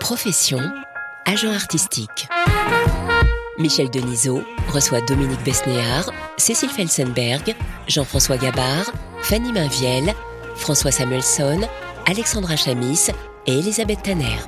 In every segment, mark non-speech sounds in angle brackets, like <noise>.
Profession, agent artistique. Michel Denisot reçoit Dominique Besnéard, Cécile Felsenberg, Jean-François Gabard, Fanny Mainviel, François Samuelson, Alexandra Chamis et Elisabeth Tanner.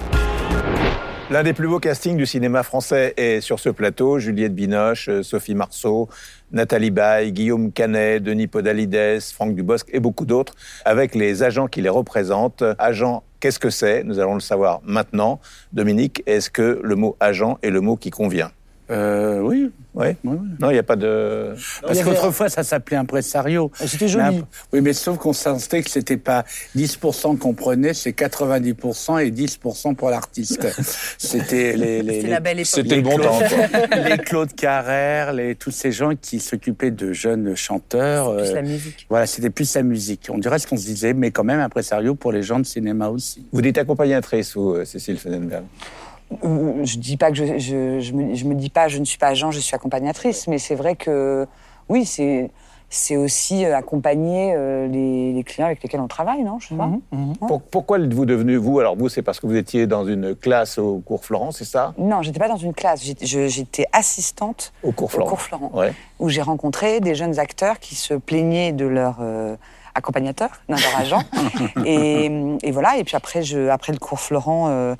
L'un des plus beaux castings du cinéma français est sur ce plateau. Juliette Binoche, euh, Sophie Marceau, Nathalie Baye, Guillaume Canet, Denis Podalides, Franck Dubosc et beaucoup d'autres, avec les agents qui les représentent. Agent, qu'est-ce que c'est? Nous allons le savoir maintenant. Dominique, est-ce que le mot agent est le mot qui convient? Euh, oui. Oui oui, oui. Non, il n'y a pas de... Parce qu'autrefois, ça s'appelait impresario. Ah, c'était joli. Oui, mais sauf qu'on sentait que c'était pas 10% qu'on prenait, c'est 90% et 10% pour l'artiste. <laughs> C'était les, les, C'était les- la belle époque. C'était le bon temps. quoi. <laughs> les Claude Carrère, les, tous ces gens qui s'occupaient de jeunes chanteurs. Plus euh, la musique. Voilà, c'était plus la musique. On dirait ce qu'on se disait, mais quand même impresario pour les gens de cinéma aussi. Vous dites accompagnatrice, vous, euh, Cécile Fenenberg Je dis pas que je, je, je, me, je me dis pas je ne suis pas agent, je suis accompagnatrice, mais c'est vrai que oui, c'est c'est aussi euh, accompagner euh, les, les clients avec lesquels on travaille, non Je sais pas. Pour- Pourquoi êtes-vous devenu, vous Alors vous, c'est parce que vous étiez dans une classe au cours Florent, c'est ça? Non, j'étais pas dans une classe. J'étais- assistante Au cours au Florent. cours Florent, Ouais. où j'ai rencontré des jeunes acteurs qui se plaignaient de leur euh, accompagnateur, d'un leur agent. <laughs> et, et voilà. Et puis après, je, après le cours Florent, euh,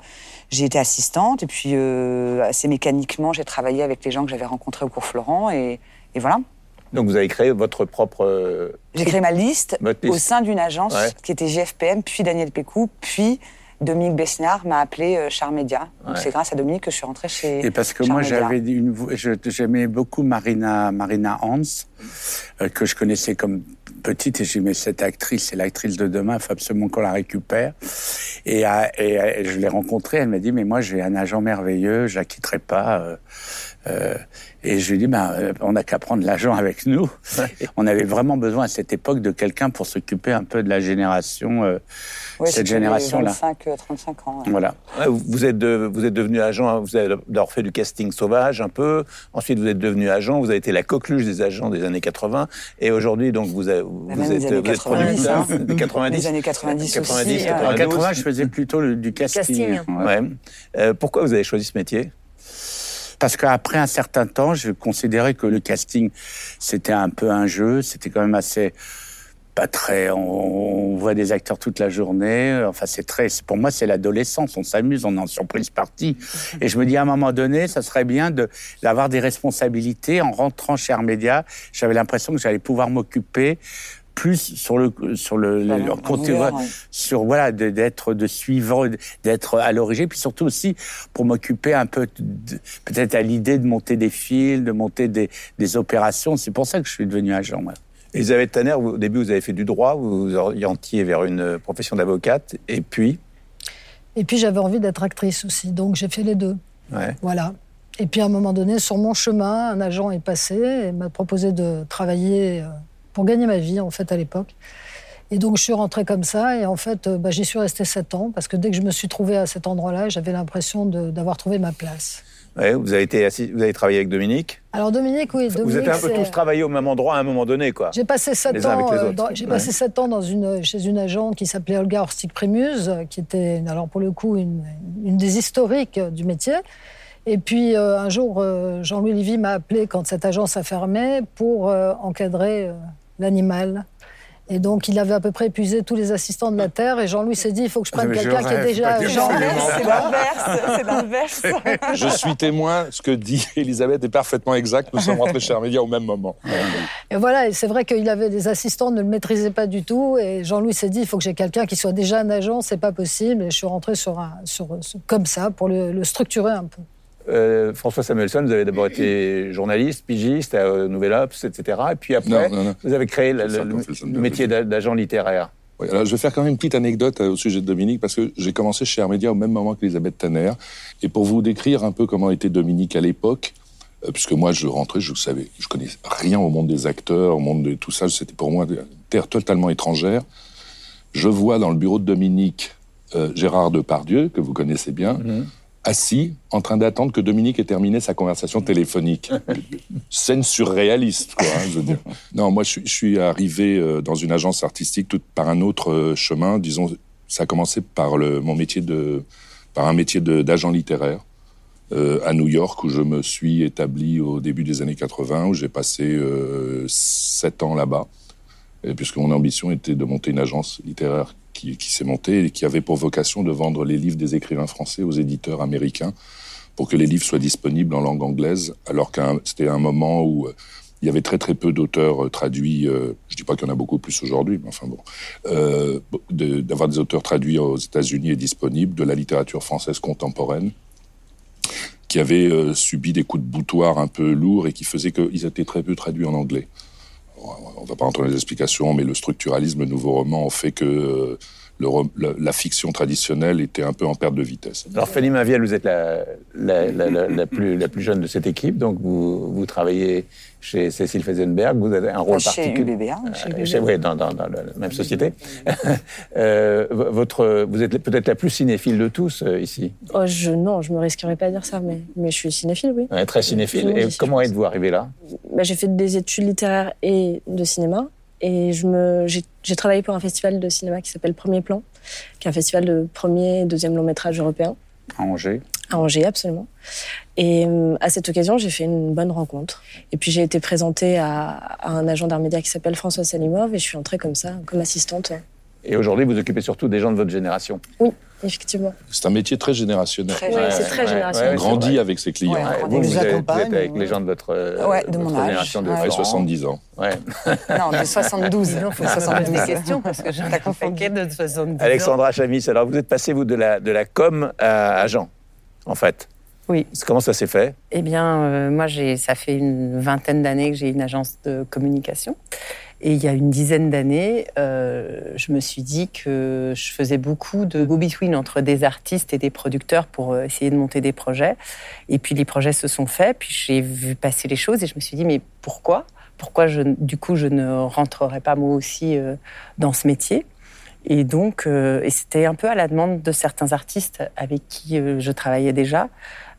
j'ai été assistante. Et puis euh, assez mécaniquement, j'ai travaillé avec les gens que j'avais rencontrés au cours Florent. Et, et voilà. Donc vous avez créé votre propre... euh, J'ai créé ma liste au sein d'une agence Ouais. qui était GFPM, puis Daniel Pécou, puis Dominique Besnard m'a appelé euh, Char Média. Donc Ouais. c'est grâce à Dominique que je suis rentrée chez Et parce que moi, Média. j'avais une, voix- je- j'aimais beaucoup Marina, Marina Hans, euh, que je connaissais comme petite, et j'ai dit, mais cette actrice, c'est l'actrice de demain, il faut absolument qu'on la récupère. Et, euh, et, euh, je l'ai rencontrée, elle m'a dit, mais moi, j'ai un agent merveilleux, je la quitterai pas. euh, euh, et je lui ai dit, ben, on n'a qu'à prendre l'agent avec nous. On avait vraiment besoin à cette époque de quelqu'un pour s'occuper un peu de la génération, euh, Cette génération-là. 25, euh, 35 ans. ouais. Voilà. Vous êtes, de- vous êtes devenu agent, hein, vous avez d'abord fait du casting sauvage un peu, ensuite vous êtes devenu agent, vous avez été la coqueluche des agents des années 80, et aujourd'hui donc vous, avez- vous, Bah, même êtes, des années vous êtes 90, producteur hein. <laughs> des 90. Les années 90 aussi, 90, ouais. En 92. 80, je faisais plutôt le- du casting. Casting. Ouais. Ouais. Euh, pourquoi vous avez choisi ce métier? Parce qu'après un certain temps, je considérais que le casting, c'était un peu un jeu, c'était quand même assez pas très. On, on voit des acteurs toute la journée. Enfin, c'est très. Pour moi, c'est l'adolescence. On s'amuse, on est en surprise partie. Et je me dis à un moment donné, ça serait bien de d'avoir des responsabilités. En rentrant chez Armédia, j'avais l'impression que j'allais pouvoir m'occuper plus sur le sur le, ouais. sur voilà de- d'être de suivre d'être à l'origine puis surtout aussi pour m'occuper un peu de- peut-être à l'idée de monter des films de monter des, des opérations c'est pour ça que je suis devenu agent moi. Elisabeth Tanner, vous- au début vous avez fait du droit, vous vous orientiez vers une profession d'avocate, et puis? Et puis j'avais envie d'être actrice aussi, donc j'ai fait les deux. ouais. Voilà. Et puis à un moment donné, sur mon chemin, un agent est passé et m'a proposé de travailler euh, pour gagner ma vie, en fait, à l'époque. Et donc je suis rentrée comme ça, et en fait, euh, bah, j'y suis restée sept ans, parce que dès que je me suis trouvée à cet endroit-là, j'avais l'impression d'avoir trouvé ma place. Ouais, vous avez été assis- vous avez travaillé avec Dominique. Alors Dominique, oui, Dominique, vous êtes un peu tous travaillé au même endroit à un moment donné, quoi. J'ai passé sept ans. euh, J'ai Ouais. passé sept ans dans une, chez une agente qui s'appelait Olga Horstig Primus, euh, qui était, alors pour le coup, une, une des historiques du métier. Et puis euh, un jour, euh, Jean-Louis Lévy m'a appelé quand cette agence a fermé pour euh, encadrer l'animal. Et donc, il avait à peu près épuisé tous les assistants de la Terre. Et Jean-Louis s'est dit, il faut que je prenne quelqu'un qui est déjà. C'est l'inverse, c'est l'inverse. <laughs> Je suis témoin, ce que dit <laughs> Elisabeth est parfaitement exact. Nous sommes rentrés chez Armédia au même moment. Et voilà, et c'est vrai qu'il avait des assistants, ne le maîtrisaient pas du tout. Et Jean-Louis s'est dit, il faut que j'ai quelqu'un qui soit déjà un agent, c'est pas possible. Et je suis rentrée sur un, sur, sur- comme ça pour le, le structurer un peu. Euh, François Samuelson, vous avez d'abord été journaliste, pigiste à euh, Nouvel Ops, etc. Et puis après, Non, non, non. vous avez créé le, métier d'a- d'agent littéraire. Oui, alors je vais faire quand même une petite anecdote euh, au sujet de Dominique, parce que j'ai commencé chez Armédia au même moment qu'Elisabeth Tanner. Et pour vous décrire un peu comment était Dominique à l'époque, euh, puisque moi je rentrais, je savais, je connais rien au monde des acteurs, au monde de tout ça, c'était pour moi une terre totalement étrangère. Je vois dans le bureau de Dominique Gérard Depardieu, que vous connaissez bien, assis, en train d'attendre que Dominique ait terminé sa conversation téléphonique. <laughs> Scène surréaliste, quoi, hein, je veux dire. Non, moi, je, suis- je suis arrivé euh, dans une agence artistique tout par un autre euh, chemin. Disons, ça a commencé par le, mon métier de, par un métier d'agent littéraire euh, à New York, où je me suis établi au début des années 80, où j'ai passé euh, sept ans là-bas, puisque mon ambition était de monter une agence littéraire qui, s'est montée et qui avait pour vocation de vendre les livres des écrivains français aux éditeurs américains pour que les livres soient disponibles en langue anglaise, alors que c'était un moment où euh, il y avait très très peu d'auteurs euh, traduits. euh, je dis pas qu'il y en a beaucoup plus aujourd'hui, mais enfin bon, d'avoir des auteurs traduits aux États-Unis et disponibles de la littérature française contemporaine, qui avaient euh, subi des coups de boutoir un peu lourds et qui faisaient qu'ils étaient très peu traduits en anglais. On ne va pas rentrer dans les explications, mais le structuralisme, nouveau roman, fait que euh, le la, la fiction traditionnelle était un peu en perte de vitesse. Alors, Fanny Maviel, vous êtes la, la, la- la- la plus, la plus jeune de cette équipe, donc vous, vous travaillez chez Cécile Feisenberg, vous avez un rôle Chez particulier. UBBA, chez Euh, UBBA. chez- oui, dans, dans- dans la même société. <laughs> Euh, votre, vous êtes peut-être la plus cinéphile de tous euh, ici. Oh, je, non, je me risquerais pas à dire ça, mais, mais je suis cinéphile, oui. Ouais, très cinéphile. Et comment êtes-vous arrivé là? Bah, j'ai fait des études littéraires et de cinéma. Et je me, j'ai, travaillé pour un festival de cinéma qui s'appelle Premier Plan, qui est un festival de premier et deuxième long métrage européen, À Angers. à Angers, absolument. Et euh, à cette occasion, j'ai fait une bonne rencontre. Et puis j'ai été présentée à, à un agent d'art média qui s'appelle François Salimov, et je suis entrée comme ça, comme assistante. Et aujourd'hui, vous occupez surtout des gens de votre génération. Oui, effectivement. C'est un métier très générationnel. Très Ouais, Ouais, c'est très ouais, générationnel. ouais, Grandit avec ses clients. On vous, les vous êtes, vous êtes avec ouais. les gens de votre, euh, Ouais, de mon âge. génération de Ouais. Ouais, Florent. 70 ans. Ouais. <laughs> Non, de 72. Non, faut que ça 72. des questions parce que <laughs> j'en ai un paquet de 70 ans. Alexandra Chamis, alors vous êtes passé, vous, de la, de la com à agent, en fait. Oui. Comment ça s'est fait? Eh bien, euh, moi, j'ai, ça fait une vingtaine d'années que j'ai une agence de communication. Et il y a une dizaine d'années, euh, je me suis dit que je faisais beaucoup de go-between entre des artistes et des producteurs pour euh, essayer de monter des projets. Et puis les projets se sont faits, puis j'ai vu passer les choses et je me suis dit, mais pourquoi? Pourquoi, du coup, je ne rentrerai pas moi aussi euh, dans ce métier? Et donc, c'était un peu à la demande de certains artistes avec qui je travaillais déjà.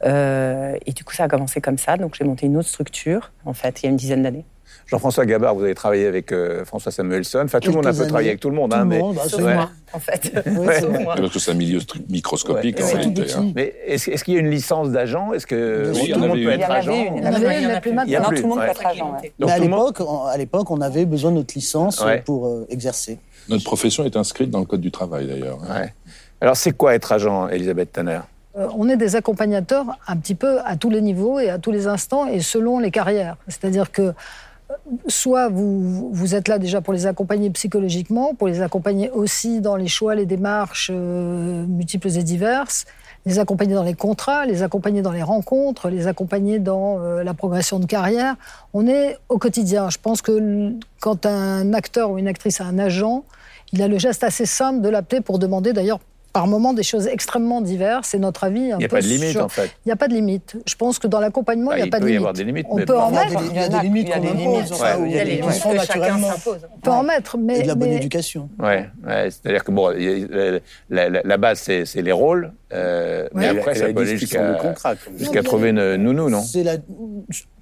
Et du coup, ça a commencé comme ça. Donc, j'ai monté une autre structure, en fait, il y a une dizaine d'années. Jean-François Gabard, vous avez travaillé avec euh, François Samuelson. Enfin, tout le monde a peu travaillé avec tout le monde. Tout hein, le mais, monde, bah, Sauf c'est- moi, en fait. <laughs> Ouais, Sauf c'est- moi. Parce que c'est un milieu microscopique Ouais, en réalité. hein. mais est-ce qu'il y a une licence d'agent? Est-ce que Oui, tout le monde peut une. être agent? une. Il y en avait, mais a plus plus, tout le monde peut être agent. Mais à l'époque, on- à l'époque, on avait besoin de notre licence pour euh, exercer. Notre profession est inscrite dans le Code du travail d'ailleurs. hein. Ouais. Alors, c'est quoi être agent, Elisabeth Tanner? Euh, on est des accompagnateurs un petit peu à tous les niveaux et à tous les instants et selon les carrières. C'est-à-dire que euh, soit vous, vous êtes là déjà pour les accompagner psychologiquement, pour les accompagner aussi dans les choix, les démarches euh, multiples et diverses, les accompagner dans les contrats, les accompagner dans les rencontres, les accompagner dans euh, la progression de carrière. On est au quotidien. Je pense que quand un acteur ou une actrice a un agent, il a le geste assez simple de l'appeler pour demander d'ailleurs par moments des choses extrêmement diverses. C'est notre avis. Il n'y a pas de limite, en fait. Il n'y a pas de limite. Je pense que dans l'accompagnement, Bah, il n'y a il pas de peut y limite. avoir des limites, On mais peut en Il y a mettre. des, il y a Il y en des a- limites il y a qu'on des impose, limites. il y a des qui naturellement. s'impose. On peut en mettre, mais, Et de la bonne mais- éducation. Ouais, c'est-à-dire que bon, il y a- la, la- la base, c'est c'est les rôles, euh, mais après, ça peut aller jusqu'à trouver une nounou, non?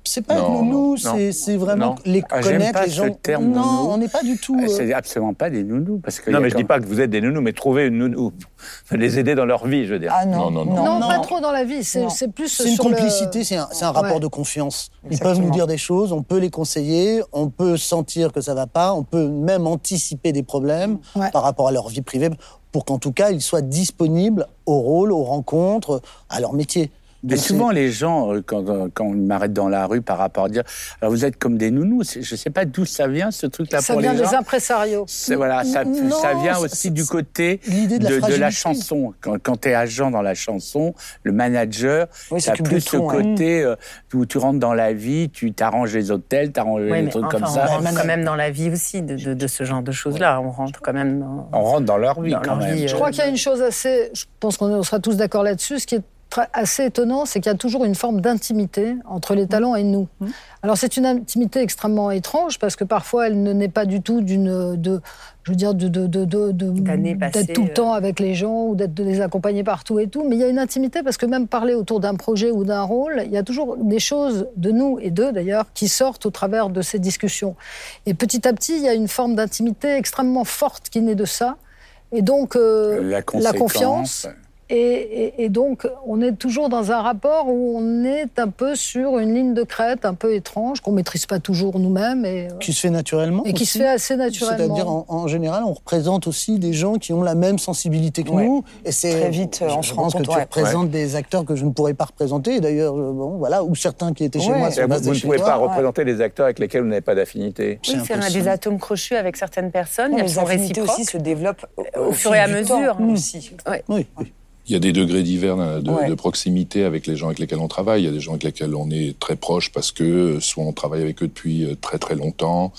C'est pas Non, être nounou, non, c'est vraiment non. les Ah, connaître, pas les ce gens. terme non, nounou. on n'est pas du tout. Euh, euh, C'est absolument pas des nounous. Parce que Non, mais je quand- dis pas que vous êtes des nounous, mais trouver une nounou, les aider dans leur vie, je veux dire. Ah non, Non, non, non. non, Non. pas trop dans la vie. C'est plus C'est une le- complicité, c'est un, rapport Ouais. de confiance. Ils Exactement. peuvent nous dire des choses, on peut les conseiller, on peut sentir que ça va pas, on peut même anticiper des problèmes Ouais. par rapport à leur vie privée pour qu'en tout cas ils soient disponibles au rôle, aux rencontres, à leur métier. Mais souvent, les gens, euh, quand, euh, quand ils m'arrêtent dans la rue par rapport à dire alors vous êtes comme des nounous, je ne sais pas d'où ça vient ce truc-là Ça pour vient les gens. des impresarios. Voilà, ça, Non, ça vient aussi du côté de la de, chanson. Quand, quand tu es agent dans la chanson, le manager, Oui, tu as plus ce côté euh, où tu rentres dans la vie, tu t'arranges les hôtels, t'arranges Oui, les trucs enfin, comme on ça. rentre quand même dans la vie aussi de, de- de ce genre de choses-là. On rentre quand même dans... On rentre dans leur vie Dans quand leur même. vie, Je euh, crois qu'il y a une chose assez, je pense qu'on sera tous d'accord là-dessus, ce qui est assez étonnant, c'est qu'il y a toujours une forme d'intimité entre les talents et nous. Alors c'est une intimité extrêmement étrange parce que parfois elle ne naît pas du tout d'une, de, je veux dire, de, de, de, de- de- D'années passées, d'être tout le euh. temps avec les gens ou d'être de les accompagner partout et tout. Mais il y a une intimité parce que même parler autour d'un projet ou d'un rôle, il y a toujours des choses de nous et d'eux d'ailleurs qui sortent au travers de ces discussions. Et petit à petit, il y a une forme d'intimité extrêmement forte qui naît de ça. Et donc, euh, La, la confiance. Et, et- et donc, on est toujours dans un rapport où on est un peu sur une ligne de crête un peu étrange, qu'on maîtrise pas toujours nous-mêmes. Et, euh, Qui se fait naturellement. Et qui aussi. se fait assez naturellement. C'est-à-dire, en, en général, on représente aussi des gens qui ont la même sensibilité que Ouais. nous. Et c'est Très vite, euh, je- on je se rend pense compte, que tu ouais. représentes des acteurs que je ne pourrais pas représenter. D'ailleurs, euh, bon, voilà, ou certains qui étaient chez Ouais. moi Vous, sont basés vous ne pouvez toi. pas représenter les acteurs avec lesquels vous n'avez pas d'affinité. Oui, c'est on a des atomes crochus avec certaines personnes, les affinités aussi se développent Au fur et à mesure. temps Mm. aussi. Oui, oui. Il y a des degrés divers de, Ouais. de proximité avec les gens avec lesquels on travaille. Il y a des gens avec lesquels on est très proche parce que soit on travaille avec eux depuis euh, très très longtemps,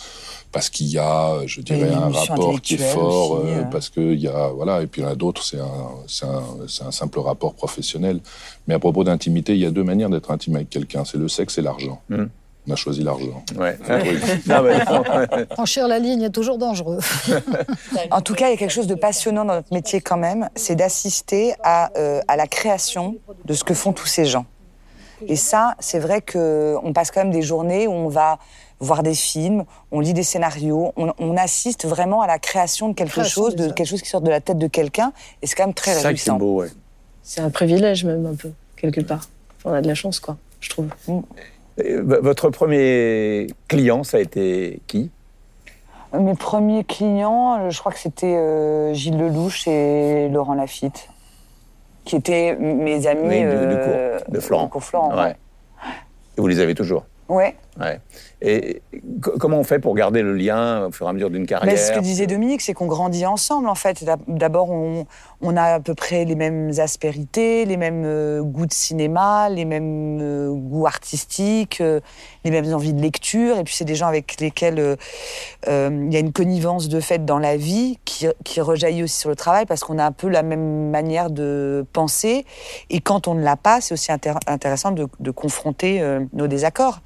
parce qu'il y a, je dirais, un rapport qui est fort, aussi, euh, euh. parce qu'il y a, voilà, et puis il y en a d'autres, c'est un, c'est un, c'est un simple rapport professionnel. Mais à propos d'intimité, il y a deux manières d'être intime avec quelqu'un, c'est le sexe et l'argent. Mhm. On a choisi l'argent. Ouais. <laughs> Non. <laughs> Franchir la ligne est toujours dangereux. <laughs> En tout cas, il y a quelque chose de passionnant dans notre métier quand même, c'est d'assister à, euh, à la création de ce que font tous ces gens. Et ça, c'est vrai qu'on passe quand même des journées où on va voir des films, on lit des scénarios, on, on assiste vraiment à la création de quelque Création chose, de quelque chose qui sort de la tête de quelqu'un, et c'est quand même très C'est réjouissant. beau, ouais. C'est un privilège même un peu, quelque part. Enfin, on a de la chance, quoi, je trouve. V- Votre premier client, ça a été qui? Mes premiers clients, euh, je crois que c'était euh, Gilles Lelouch et Laurent Lafitte, qui étaient mes amis Oui, du- du euh, cours de Florent. du cours Florent. Ouais. Et vous les avez toujours? Ouais. Ouais. Et co- comment on fait pour garder le lien au fur et à mesure d'une carrière Mais ce que disait Dominique, c'est qu'on grandit ensemble, en fait. D'ab- D'abord, on, on a à peu près les mêmes aspérités, les mêmes euh, goûts de cinéma, les mêmes euh, goûts artistiques, euh, les mêmes envies de lecture. Et puis, c'est des gens avec lesquels il y a une connivence de fait dans la vie qui, qui rejaillit aussi sur le travail parce qu'on a un peu la même manière de penser. Et quand on ne l'a pas, c'est aussi intér- intéressant de, de confronter nos désaccords.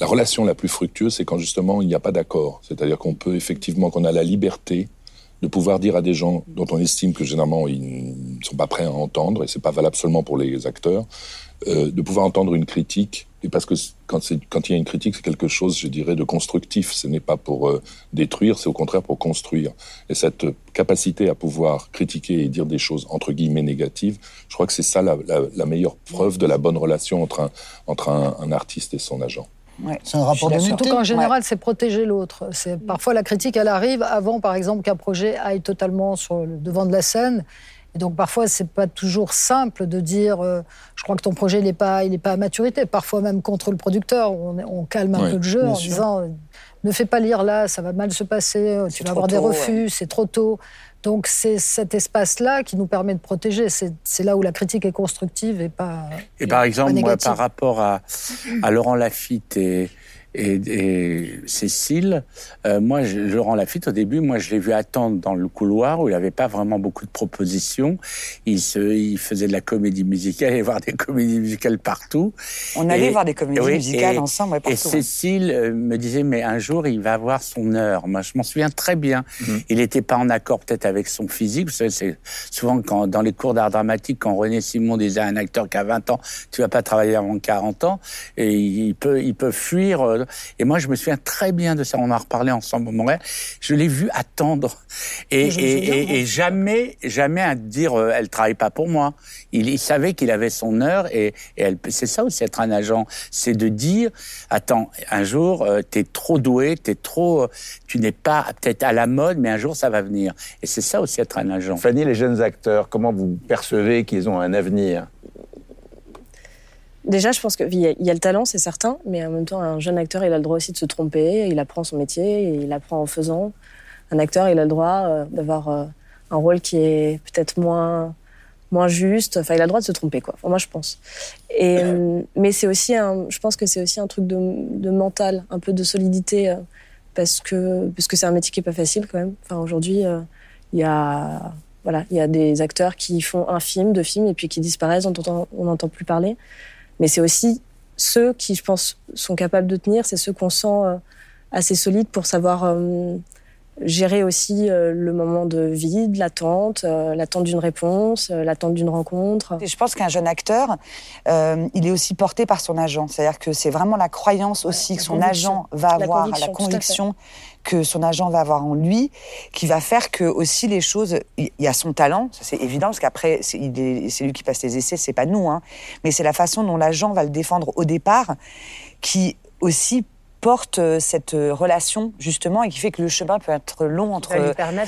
La relation la plus fructueuse, c'est quand justement il n'y a pas d'accord. C'est-à-dire qu'on peut effectivement, qu'on a la liberté de pouvoir dire à des gens dont on estime que généralement ils ne sont pas prêts à entendre, et c'est pas valable seulement pour les acteurs, euh, de pouvoir entendre une critique. Et parce que quand, quand il y a une critique, c'est quelque chose, je dirais, de constructif. Ce n'est pas pour euh, détruire, c'est au contraire pour construire. Et cette capacité à pouvoir critiquer et dire des choses entre guillemets négatives, je crois que c'est ça la, la- la meilleure preuve de la bonne relation entre un, entre un artiste et son agent. Ouais. C'est un rapport d'accord. Surtout qu'en général, c'est protéger l'autre. C'est parfois la critique, elle arrive avant, par exemple, qu'un projet aille totalement sur le devant de la scène. Et donc parfois, c'est pas toujours simple de dire, euh, je crois que ton projet il est pas, il est pas à maturité. Parfois même contre le producteur, on, on calme un Ouais, peu le jeu en sûr. disant, euh, ne fais pas lire là, ça va mal se passer, euh, tu vas avoir des refus, c'est trop tôt. Donc c'est cet espace-là qui nous permet de protéger. C'est là où la critique est constructive et pas. Et par exemple, moi, par rapport à, à Laurent Lafitte et, et, et Cécile, euh, moi, je- Laurent Lafitte, au début, moi, je l'ai vu attendre dans le couloir où il n'avait pas vraiment beaucoup de propositions. Il, se, il faisait de la comédie musicale, il allait voir des comédies musicales partout. On allait Et- voir des comédies oui, musicales et- ensemble, ouais, Et partout. hein. Cécile euh, me disait, mais un jour, il va avoir son heure. Moi, je m'en souviens très bien. Mhm. Il n'était pas en accord peut-être avec son physique. Vous savez, c'est souvent quand, dans les cours d'art dramatique, quand René Simon disait à un acteur qui a 20 ans, tu vas pas travailler avant 40 ans, et il peut, il peut fuir. Et moi, je me souviens très bien de ça. On en a reparlé ensemble au Montréal. Je l'ai vu attendre. Et, jamais, jamais à dire, euh, elle travaille pas pour moi. Il, il savait qu'il avait son heure et, et elle, c'est ça aussi être un agent, c'est de dire, attends, un jour, euh, t'es trop doué, t'es trop, euh, tu n'es pas peut-être à la mode, mais un jour ça va venir. Et c'est ça aussi être un agent. Fanny, les jeunes acteurs, comment vous percevez qu'ils ont un avenir? Déjà, je pense qu'il y, y a le talent, c'est certain, mais en même temps, un jeune acteur, il a le droit aussi de se tromper, il apprend son métier, et il apprend en faisant. Un acteur, il a le droit euh, d'avoir euh, un rôle qui est peut-être moins, moins juste, enfin, il a le droit de se tromper, quoi. Enfin, moi, je pense. Et, euh, mais c'est aussi un, je pense que c'est aussi un truc de, de mental, un peu de solidité, parce que parce que c'est un métier qui est pas facile quand même. Enfin, aujourd'hui, il y a voilà, il y a des acteurs qui font un film, deux films, et puis qui disparaissent, on n'entend plus parler. Mais c'est aussi ceux qui, je pense, sont capables de tenir, c'est ceux qu'on sent euh, assez solides pour savoir euh, gérer aussi euh, le moment de vide, l'attente, euh, l'attente d'une réponse, euh, l'attente d'une rencontre. Et je pense qu'un jeune acteur, euh, il est aussi porté par son agent. C'est-à-dire que c'est vraiment la croyance aussi que son agent va La avoir, conviction, la conviction que son agent va avoir en lui, qui va faire que aussi les choses. Il y a son talent, c'est évident, parce qu'après c'est lui qui passe les essais, c'est pas nous, hein. Mais c'est la façon dont l'agent va le défendre au départ, qui aussi porte euh, cette euh, relation justement et qui fait que le chemin peut être long entre un,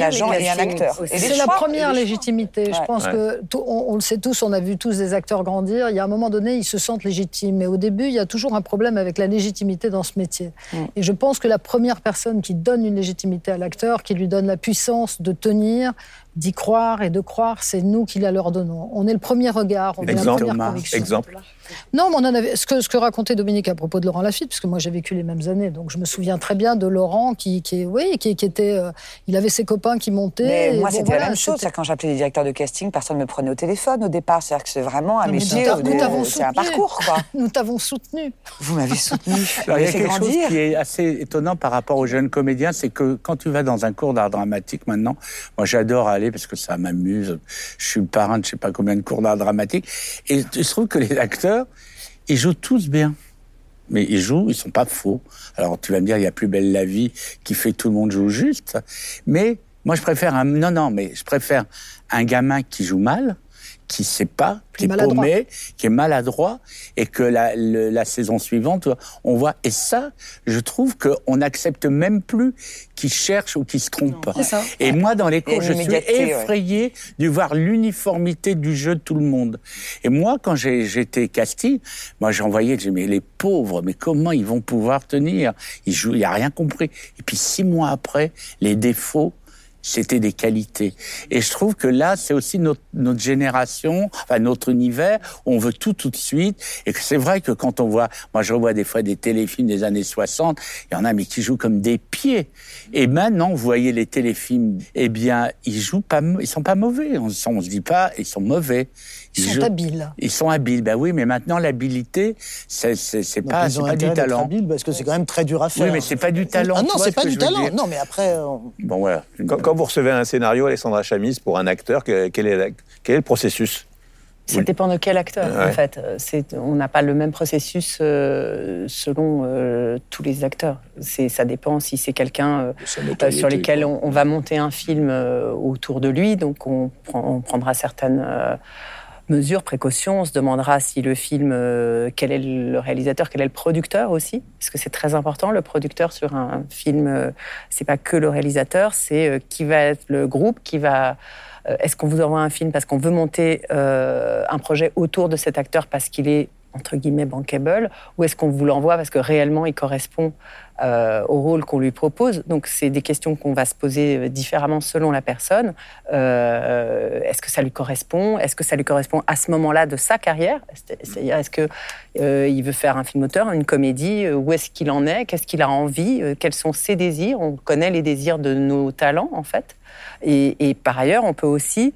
agent et un acteur. Et C'est la première et légitimité. Je pense Ouais. que tout- on, on le sait tous, on a vu tous des acteurs grandir. Il y a un moment donné, ils se sentent légitimes. Mais au début, il y a toujours un problème avec la légitimité dans ce métier. Mm. Et je pense que la première personne qui donne une légitimité à l'acteur, qui lui donne la puissance de tenir, d'y croire et de croire, c'est nous qui la leur donnons. On est le premier regard, on est la Exemple, première conviction. Exemple. Non, mais on en avait. Ce que, ce que racontait Dominique à propos de Laurent Lafitte, parce que moi j'ai vécu les mêmes années, donc je me souviens très bien de Laurent qui, qui oui, qui, qui était. euh, il avait ses copains qui montaient. Mais moi, bon, c'était voilà, la même chose. Quand j'appelais les directeurs de casting, personne ne me prenait au téléphone au départ. C'est-à-dire que c'est vraiment un Non, métier. t'avons C'est un soutenu. parcours, quoi. <laughs> Nous t'avons soutenu. Vous m'avez soutenu. Alors, <laughs> il y a fait quelque chose grandir. qui est assez étonnant par rapport aux jeunes comédiens, c'est que quand tu vas dans un cours d'art dramatique maintenant, moi j'adore aller parce que ça m'amuse. Je suis le parrain de je sais pas combien de cours d'art dramatique, et je trouve que les acteurs, ils jouent tous bien. Mais ils jouent, ils sont pas faux. Alors tu vas me dire, il y a plus belle la vie qui fait tout le monde joue juste. Mais moi je préfère un, non non, mais je préfère un gamin qui joue mal, qui sait pas, qui est maladroit. paumé, qui est maladroit, et que la, le- la saison suivante, on voit. Et ça, je trouve qu'on n'accepte même plus qu'il cherche ou qu'il se trompe. C'est ça. Et moi, dans les cours, je suis ouais. effrayé de voir l'uniformité du jeu de tout le monde. Et moi, quand j'ai- j'étais casting, moi, j'en voyais que j'ai mais les pauvres, mais comment ils vont pouvoir tenir? Ils jouent, il y a rien compris. Et puis six mois après, les défauts. C'était des qualités. Et je trouve que là, c'est aussi notre, notre génération, enfin notre univers, où on veut tout tout de suite. Et que c'est vrai que quand on voit, moi je revois des fois des téléfilms des années 60, il y en a mais qui jouent comme des pieds. Et maintenant, vous voyez les téléfilms, eh bien, ils jouent pas, ils sont pas mauvais. On, on se dit pas, ils sont mauvais. Ils sont habiles. Ils sont habiles, ben oui, mais maintenant l'habilité, c'est c'est c'est Donc, pas, ils c'est ont pas du talent. habiles parce que c'est quand même très dur à faire. Oui, mais c'est pas du talent. Ah non, c'est ce pas du talent. Non, mais après, euh, Bon voilà. Quand, quand vous recevez un scénario, Alessandra Chamis, pour un acteur, que- quel est, la- quel est le processus? Ça dépend de quel acteur, Ouais. en fait. Euh, C'est, on n'a pas le même processus euh, selon euh, tous les acteurs. C'est, ça dépend si c'est quelqu'un euh, euh, sur lesquels quoi. on, on va monter un film euh, autour de lui. Donc, on, prend- on prendra certaines mesures, précautions. On se demandera si le film, euh, quel est le réalisateur, quel est le producteur aussi, parce que c'est très important. Le producteur sur un film, euh, c'est pas que le réalisateur, c'est euh, qui va être le groupe, qui va Est-ce qu'on vous envoie un film parce qu'on veut monter un projet autour de cet acteur parce qu'il est entre guillemets bankable ou est-ce qu'on vous l'envoie parce que réellement il correspond euh, au rôle qu'on lui propose. Donc c'est des questions qu'on va se poser euh, différemment selon la personne. Euh, est-ce que ça lui correspond? Est-ce que ça lui correspond à ce moment-là de sa carrière? C'est- C'est-à-dire est-ce que euh, il veut faire un film auteur, une comédie? Où est-ce qu'il en est? Qu'est-ce qu'il a envie? Quels sont ses désirs? On connaît les désirs de nos talents en fait. Et, et par ailleurs, on peut aussi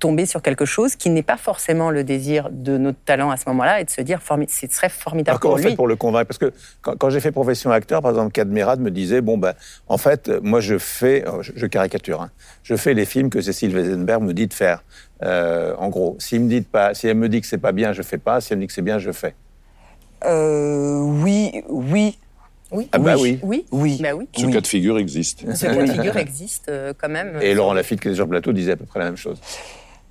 tomber sur quelque chose qui n'est pas forcément le désir de notre talent à ce moment-là et de se dire ce serait formidable Alors, comment on fait pour le convaincre? Parce que quand, quand j'ai fait profession acteur, par exemple, Cadmerade me disait bon ben, en fait, moi je fais, euh, je, je caricature, hein, je fais les films que Cécile Weisenberg me dit de faire. Euh, en gros, s'il me dit pas, si elle me dit que c'est pas bien, je fais pas. Si elle me dit que c'est bien, je fais. Euh, oui, oui, Oui. Ah bah oui. Oui. oui. Bah oui. Ce Oui. cas de figure existe. Ce cas de <laughs> figure existe euh, quand même. Et Laurent Lafitte, qui était sur le plateau, disait à peu près la même chose.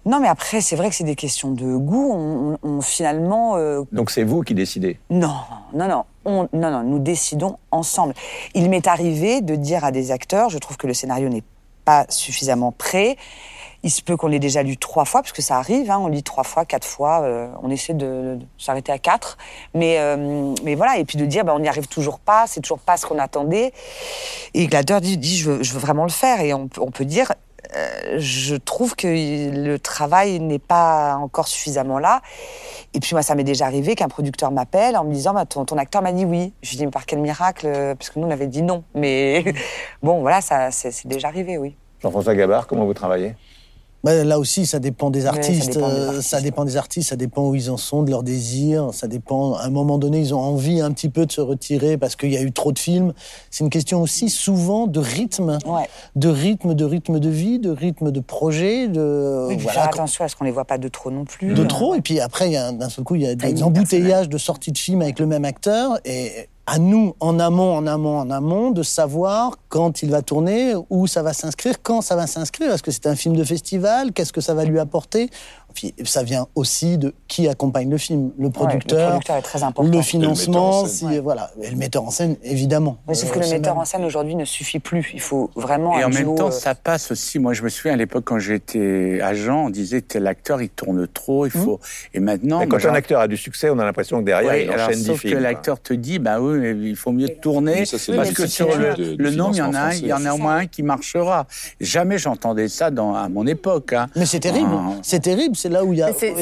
Non, mais après, c'est vrai que c'est des questions de goût. On, on- on- finalement, euh, Donc c'est vous qui décidez. non, non, non, on, non, non, nous décidons ensemble. Il m'est arrivé de dire à des acteurs, je trouve que le scénario n'est pas suffisamment prêt. Il se peut qu'on l'ait déjà lu trois fois, parce que ça arrive, hein, on lit trois fois, quatre fois, euh, on essaie de, de s'arrêter à quatre. Mais, euh, mais voilà, et puis de dire, bah, on n'y arrive toujours pas, c'est toujours pas ce qu'on attendait. Et Glader dit, dit je, veux, je veux vraiment le faire. Et on, on peut dire, euh, je trouve que le travail n'est pas encore suffisamment là. Et puis moi, ça m'est déjà arrivé qu'un producteur m'appelle en me disant, bah, ton, ton acteur m'a dit oui. Je lui dis, mais par quel miracle euh, Parce que nous, on avait dit non. Mais <laughs> bon, voilà, ça, c'est déjà arrivé, oui. Jean-François Gabard, comment vous travaillez? Bah, là aussi, ça dépend des ça artistes. dépend des euh, artistes, ça dépend des artistes, ça dépend où ils en sont, de leurs désirs. Ça dépend. À un moment donné, ils ont envie un petit peu de se retirer parce qu'il y a eu trop de films. C'est une question aussi souvent de rythme, Ouais. de rythme, de rythme de vie, de rythme de projet, de Oui, puis voilà. faire attention à ce qu'on les voit pas de trop non plus. de Euh, trop. Et puis après, d'un seul coup, il y a des embouteillages de sorties de films avec le même acteur. Et à nous, en amont, en amont, en amont, de savoir quand il va tourner, où ça va s'inscrire, quand ça va s'inscrire. Est-ce que c'est un film de festival? Qu'est-ce que ça va lui apporter? Ça vient aussi de qui accompagne le film, le ouais, producteur, le producteur est très important. le en financement, scène. si, voilà, et le metteur en scène, évidemment. Mais sauf Euh, que le metteur même- en scène aujourd'hui ne suffit plus. Il faut vraiment Et un en même temps, euh, ça passe aussi. Moi, je me souviens à l'époque quand j'étais agent, on disait que l'acteur il tourne trop, il faut. Et maintenant, Mais moi, quand un acteur a du succès, on a l'impression que derrière, Ouais, il alors, enchaîne dix sauf films. que l'acteur te dit, bah oui, il faut mieux tourner ça, c'est parce le que sur le, de- le nom, il y en a, financement un, il y en français. a au moins un qui marchera. Jamais j'entendais ça dans, à mon époque. hein. Mais c'est terrible, Ah. c'est terrible. C'est là où il y a c'est-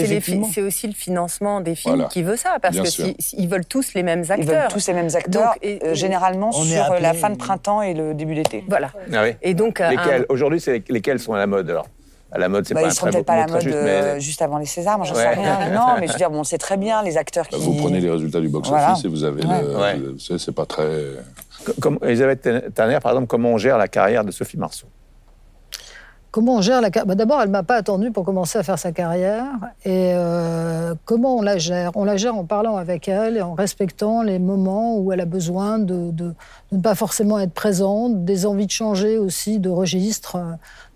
aussi le financement des films Voilà. qui veut ça, parce sûr. si- veulent tous les mêmes Ils veulent acteurs. tous les mêmes acteurs, Donc, et- euh, généralement On sur euh, la fin de printemps et le début d'été. Voilà. Ah oui. Et donc, euh, Lesquels un- Aujourd'hui, c'est lesquels sont à la mode alors? À la mode, c'est Bah, pas ils seront peut-être pas à la mode juste, mais juste avant les Césars, moi j'en Ouais. sais rien. Non, mais je veux dire, bon, c'est très bien les acteurs qui. Bah, Vous prenez les résultats du box-office Voilà. et vous avez Ouais. le. Ouais. c'est pas très. Co- comme Elisabeth Tanner, par exemple, comment on gère la carrière de Sophie Marceau? Comment on gère la carrière D'abord, elle m'a pas attendu pour commencer à faire sa carrière. Et euh, comment on la gère? On la gère en parlant avec elle et en respectant les moments où elle a besoin de, ne pas forcément être présente, des envies de changer aussi de registre.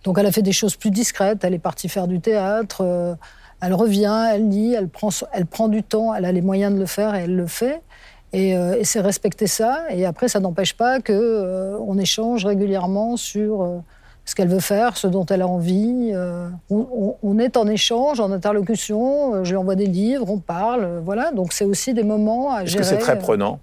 Donc, elle a fait des choses plus discrètes. Elle est partie faire du théâtre. euh, Elle revient, elle lit, elle prend, elle prend du temps. Elle a les moyens de le faire et elle le fait. Et, euh, et c'est respecter ça. Et après, ça n'empêche pas que euh, échange régulièrement sur euh, ce qu'elle veut faire, ce dont elle a envie. euh, on, est en échange, en interlocution. euh, je lui envoie des livres, on parle. euh, voilà. Donc c'est aussi des moments à Est-ce gérer. que c'est très prenant?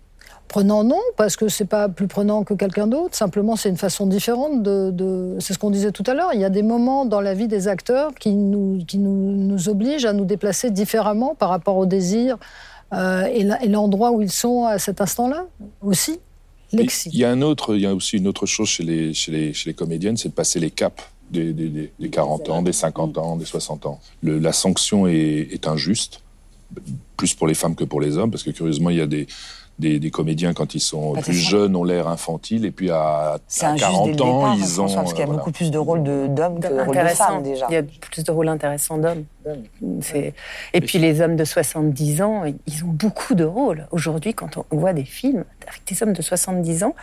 Prenant, non, parce que c'est pas plus prenant que quelqu'un d'autre. Simplement, c'est une façon différente de. de- c'est ce qu'on disait tout à l'heure. Il y a des moments dans la vie des acteurs qui nous, qui nous, nous obligent à nous déplacer différemment par rapport au désir euh, et l'endroit où ils sont à cet instant-là aussi. Il y a un autre, il y a aussi une autre chose chez les, chez les, chez les comédiennes, c'est de passer les caps des, des, des- des 40 ans, des 50 ans, des 60 ans. Le- la sanction est, est injuste, plus pour les femmes que pour les hommes, parce que curieusement, il y a des, des, des comédiens, quand ils sont Bah, plus jeunes, ont l'air infantiles, et puis à, à injuste dès 40 le ans, départ, ils ont. Parce qu'il y a euh, voilà. beaucoup plus de rôles de- d'hommes que de rôles de femmes déjà. Il y a plus de rôles intéressants d'hommes. Et puis les hommes de 70 ans, ils ont beaucoup de rôles. Aujourd'hui, quand on voit des films avec des hommes de 70 ans,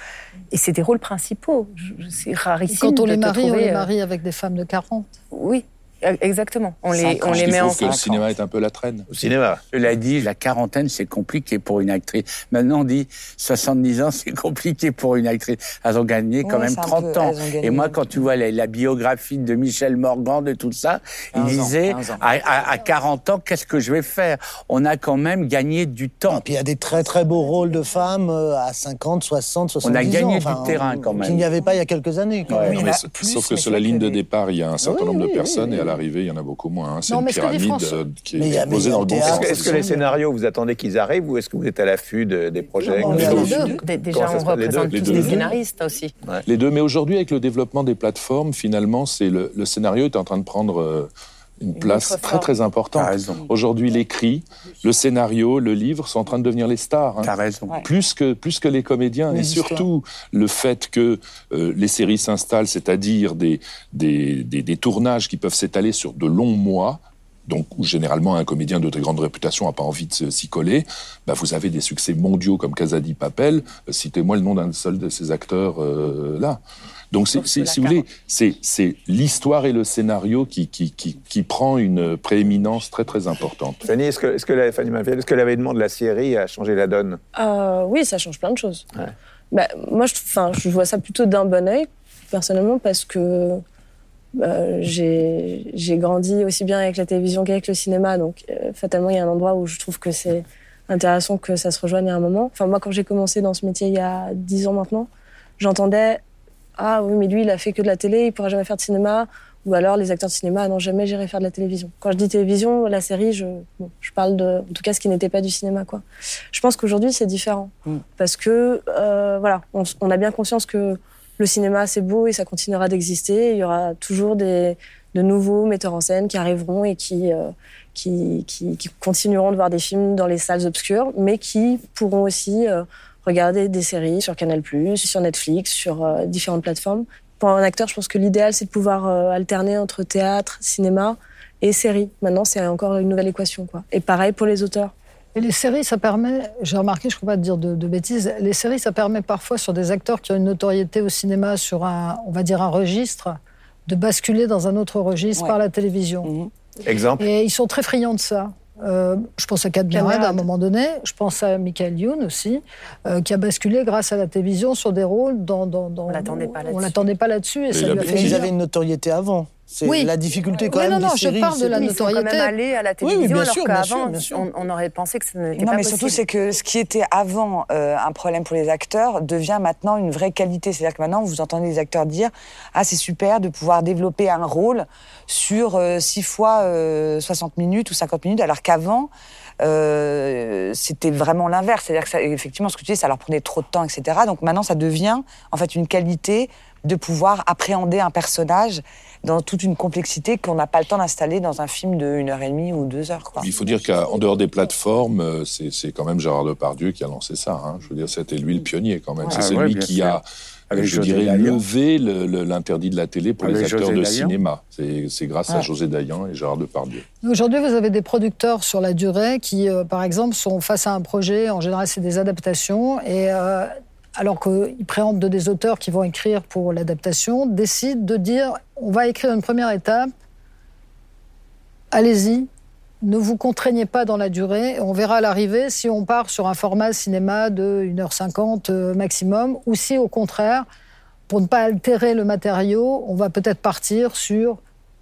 et c'est des rôles principaux. C'est Et rarissime. quand on les marie, on les euh, marie avec des femmes de 40. Oui, exactement. On les, on les met en que le cinéma est un peu la traîne. Au cinéma. Cela dit, la quarantaine, c'est compliqué pour une actrice. Maintenant, on dit 70 ans, c'est compliqué pour une actrice. Elles ont gagné quand même c'est un 30 peu- ans. Et moi, quand tu vois la, la biographie de Michel Morgan, de tout ça, il 15 ans, disait, 15 ans. à, à- à 40 ans, qu'est-ce que je vais faire? On a quand même gagné du Et temps. puis il y a des très très beaux rôles de femmes euh, à 50, 60, 70 ans. gagné du terrain, quand même. Qu'il n'y avait pas il y a quelques années. quand Ouais. même. Non, mais sauf que mais sur la ligne de départ, il y a un certain Oui, nombre de personnes oui, et à oui. L'arrivée, il y en a beaucoup moins. hein. C'est Non, une pyramide euh, qui est a- posée dans le bon sens. Est-ce que, les scénarios, vous attendez qu'ils arrivent ou est-ce que vous êtes à l'affût de- des projets? On que est vous- les deux. Dé- Déjà, on représente Les tous deux. des Les deux. scénaristes aussi. Les deux, mais aujourd'hui, avec le développement des plateformes, finalement, c'est le, le scénario est en train de prendre euh, une place très très importante. Aujourd'hui, l'écrit, le scénario, le livre sont en train de devenir les stars. hein. T'as raison. Ouais. Plus que, plus que les comédiens. Les et surtout, le fait que euh, les séries s'installent, c'est-à-dire des, des, des, des tournages qui peuvent s'étaler sur de longs mois, donc où généralement un comédien de très grande réputation n'a pas envie de se- s'y coller, bah, vous avez des succès mondiaux comme Casadi Papel. Euh, Citez-moi le nom d'un seul de ces acteurs euh, là. Donc, c'est, si vous voulez, c'est, l'histoire et le scénario qui, qui, qui, qui prend une prééminence très très importante. Fanny, est-ce que, est-ce que la- Fanny Malviel, est-ce que l'avènement de la série a changé la donne? Euh, oui, ça change plein de choses. Ouais. Bah, moi, je, enfin, je vois ça plutôt d'un bon œil, personnellement, parce que Euh, j'ai grandi aussi bien avec la télévision qu'avec le cinéma, donc euh, fatalement, il y a un endroit où je trouve que c'est intéressant que ça se rejoigne à un moment. Enfin, moi, quand j'ai commencé dans ce métier il y a dix ans maintenant, j'entendais Ah oui, mais lui, il a fait que de la télé, il pourra jamais faire de cinéma. Ou alors les acteurs de cinéma, ah non, jamais j'irai faire de la télévision. Quand je dis télévision, la série, je, bon, je parle de, en tout cas, ce qui n'était pas du cinéma, quoi. Je pense qu'aujourd'hui, c'est différent. Mm. Parce que, euh, voilà, on, on a bien conscience que le cinéma, c'est beau et ça continuera d'exister. Il y aura toujours des, de nouveaux metteurs en scène qui arriveront et qui, euh, qui, qui, qui continueront de voir des films dans les salles obscures, mais qui pourront aussi euh, regarder des séries sur Canal+, sur Netflix, sur euh, différentes plateformes. Pour un acteur, je pense que l'idéal, c'est de pouvoir alterner entre théâtre, cinéma et série. Maintenant, c'est encore une nouvelle équation. Quoi. Et pareil pour les auteurs. Et les séries, ça permet, j'ai remarqué, je ne peux pas te dire de, de, bêtises, les séries, ça permet parfois sur des acteurs qui ont une notoriété au cinéma sur un, on va dire, un registre, de basculer dans un autre registre Ouais. par la télévision. Mhm. Exemple Et ils sont très friands de ça. Euh, je pense à Kat Blanchard à un moment donné. Je pense à Michael Youn aussi, euh, qui a basculé grâce à la télévision sur des rôles dans. dans, dans On l'attendait pas On là-dessus. l'attendait pas là-dessus et Mais ça il a lui a bien fait Mais ils avaient une notoriété avant. C'est Oui. la difficulté quand Oui, même non, non, des je parle de la Mais ils sont quand notoriété. même allés à la oui, télévision bien alors sûr, bien qu'avant, sûr, bien sûr. on, on aurait pensé que ce n'était Non, pas mais possible. surtout, c'est que ce qui était avant euh, un problème pour les acteurs devient maintenant une vraie qualité. C'est-à-dire que maintenant, vous entendez les acteurs dire Ah, c'est super de pouvoir développer un rôle sur 6 fois euh, 60 minutes ou 50 minutes, alors qu'avant, euh, c'était vraiment l'inverse. C'est-à-dire que, ça, effectivement, ce que tu dis, ça leur prenait trop de temps, etc. Donc maintenant, ça devient en fait une qualité de pouvoir appréhender un personnage dans toute une complexité qu'on n'a pas le temps d'installer dans un film de 1 heure et demie ou 2 heures. Quoi. Il faut dire qu'en dehors des plateformes, euh, c'est c'est quand même Gérard Depardieu qui a lancé ça. hein. Je veux dire, c'était lui le pionnier quand même. Ah c'est ouais, lui bien qui sûr. a, Avec je José dirais, Dayan. levé le- le- l'interdit de la télé pour les acteurs José de Dayan. cinéma. C'est c'est grâce à Ouais. José Dayan et Gérard Depardieu. Aujourd'hui, vous avez des producteurs sur la durée qui, euh, par exemple, sont face à un projet. En général, c'est des adaptations. Et euh, alors qu'ils préemptent de des auteurs qui vont écrire pour l'adaptation, décident de dire on va écrire une première étape. Allez-y. Ne vous contraignez pas dans la durée. On verra à l'arrivée si on part sur un format cinéma de 1h50 euh, maximum ou si, au contraire, pour ne pas altérer le matériau, on va peut-être partir sur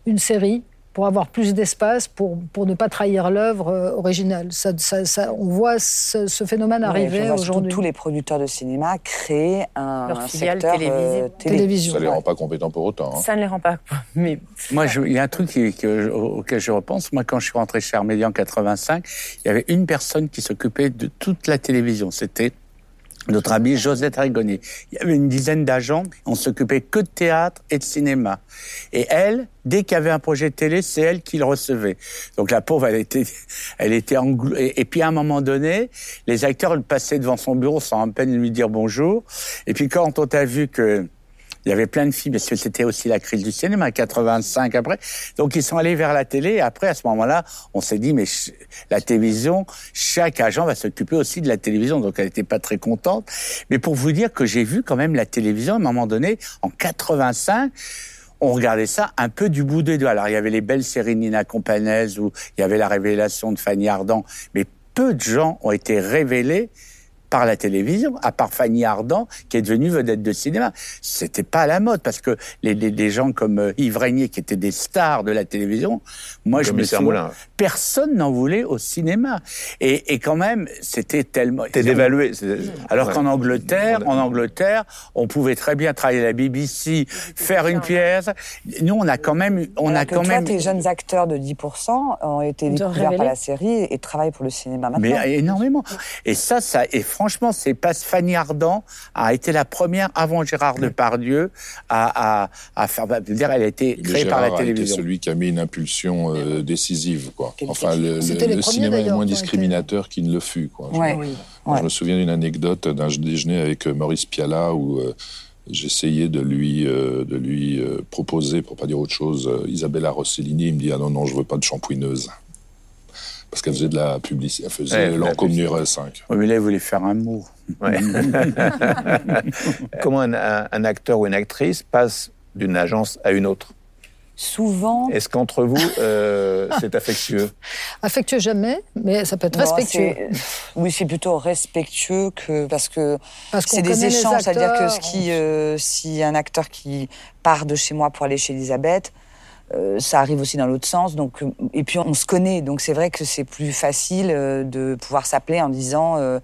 une série pour avoir plus d'espace, pour, pour ne pas trahir l'œuvre euh, originale. Ça, ça- ça- on voit ce, ce phénomène arriver aujourd'hui. Tous les producteurs de cinéma créent un, Leur filiale secteur télévisée. euh, télé. Télévision. Ça les Ouais. rend pas compétents pour autant. hein. Ça ne les rend pas. Mais Moi, il y a un truc qui- que- auquel je repense. Moi, quand je suis rentré chez Armédia en 85, il y avait une personne qui s'occupait de toute la télévision. C'était notre ami Josette Rigoni. Il y avait une dizaine d'agents. On s'occupait que de théâtre et de cinéma. Et elle, dès qu'il y avait un projet de télé, c'est elle qui le recevait. Donc la pauvre, elle était, elle était et, et puis à un moment donné, les acteurs le passaient devant son bureau sans à peine lui dire bonjour. Et puis quand on t'a vu que il y avait plein de filles, parce que c'était aussi la crise du cinéma, 85 après. Donc ils sont allés vers la télé. Et après, à ce moment-là, on s'est dit, mais la télévision, chaque agent va s'occuper aussi de la télévision. Donc elle n'était pas très contente. Mais pour vous dire que j'ai vu quand même la télévision, à un moment donné, en 85, on regardait ça un peu du bout des doigts. Alors il y avait les belles séries Nina Companès où il y avait la révélation de Fanny Ardant. Mais peu de gens ont été révélés par la télévision, à part Fanny Ardant, qui est devenue vedette de cinéma. C'était pas à la mode, parce que les, les, les gens comme euh, Yves Régnier, qui étaient des stars de la télévision, moi, je me Moulin. personne n'en voulait au cinéma. Et, et quand même, c'était tellement... T'es dévalué. c'est- Alors Ouais. qu'en Angleterre, en Angleterre, on pouvait très bien travailler à la BBC, faire une pièce. Nous, on a quand même, on Alors a que quand toi, même. tes jeunes acteurs de 10% ont été découverts par la série et travaillent pour le cinéma maintenant. Mais énormément. Et ça, ça, et franchement, c'est pas Fanny Ardant a été la première avant Gérard Depardieu à, à, à faire, bah, je veux dire, elle a été créée par la télévision. celui qui a mis une impulsion euh, décisive. Quoi. Enfin, le, cinéma est moins été- discriminateur qu'il ne le fut. Quoi. Je- Ouais. Je me souviens d'une anecdote d'un déjeuner avec euh, Maurice Piala où euh, j'essayais de lui, euh, de lui euh, proposer, pour pas dire autre chose, euh, Isabella Rossellini. Il me dit Ah non, non, je veux pas de shampouineuse. Parce qu'elle faisait de la publicité, elle faisait Ouais, numéro 5. Oui, mais là, il voulait faire un mot. Ouais. <laughs> Comment un, un- un acteur ou une actrice passe d'une agence à une autre? Souvent. Est-ce qu'entre vous, euh, c'est affectueux? <laughs> Affectueux jamais, mais ça peut être respectueux. Oui, c'est plutôt respectueux que parce que Parce qu'on c'est des échanges. C'est-à-dire que ce acteurs, qui, euh, si un acteur qui part de chez moi pour aller chez Elisabeth, euh, ça arrive aussi dans l'autre sens. Donc, euh, et puis on se connaît, donc c'est vrai que c'est plus facile euh, de pouvoir s'appeler en disant. euh,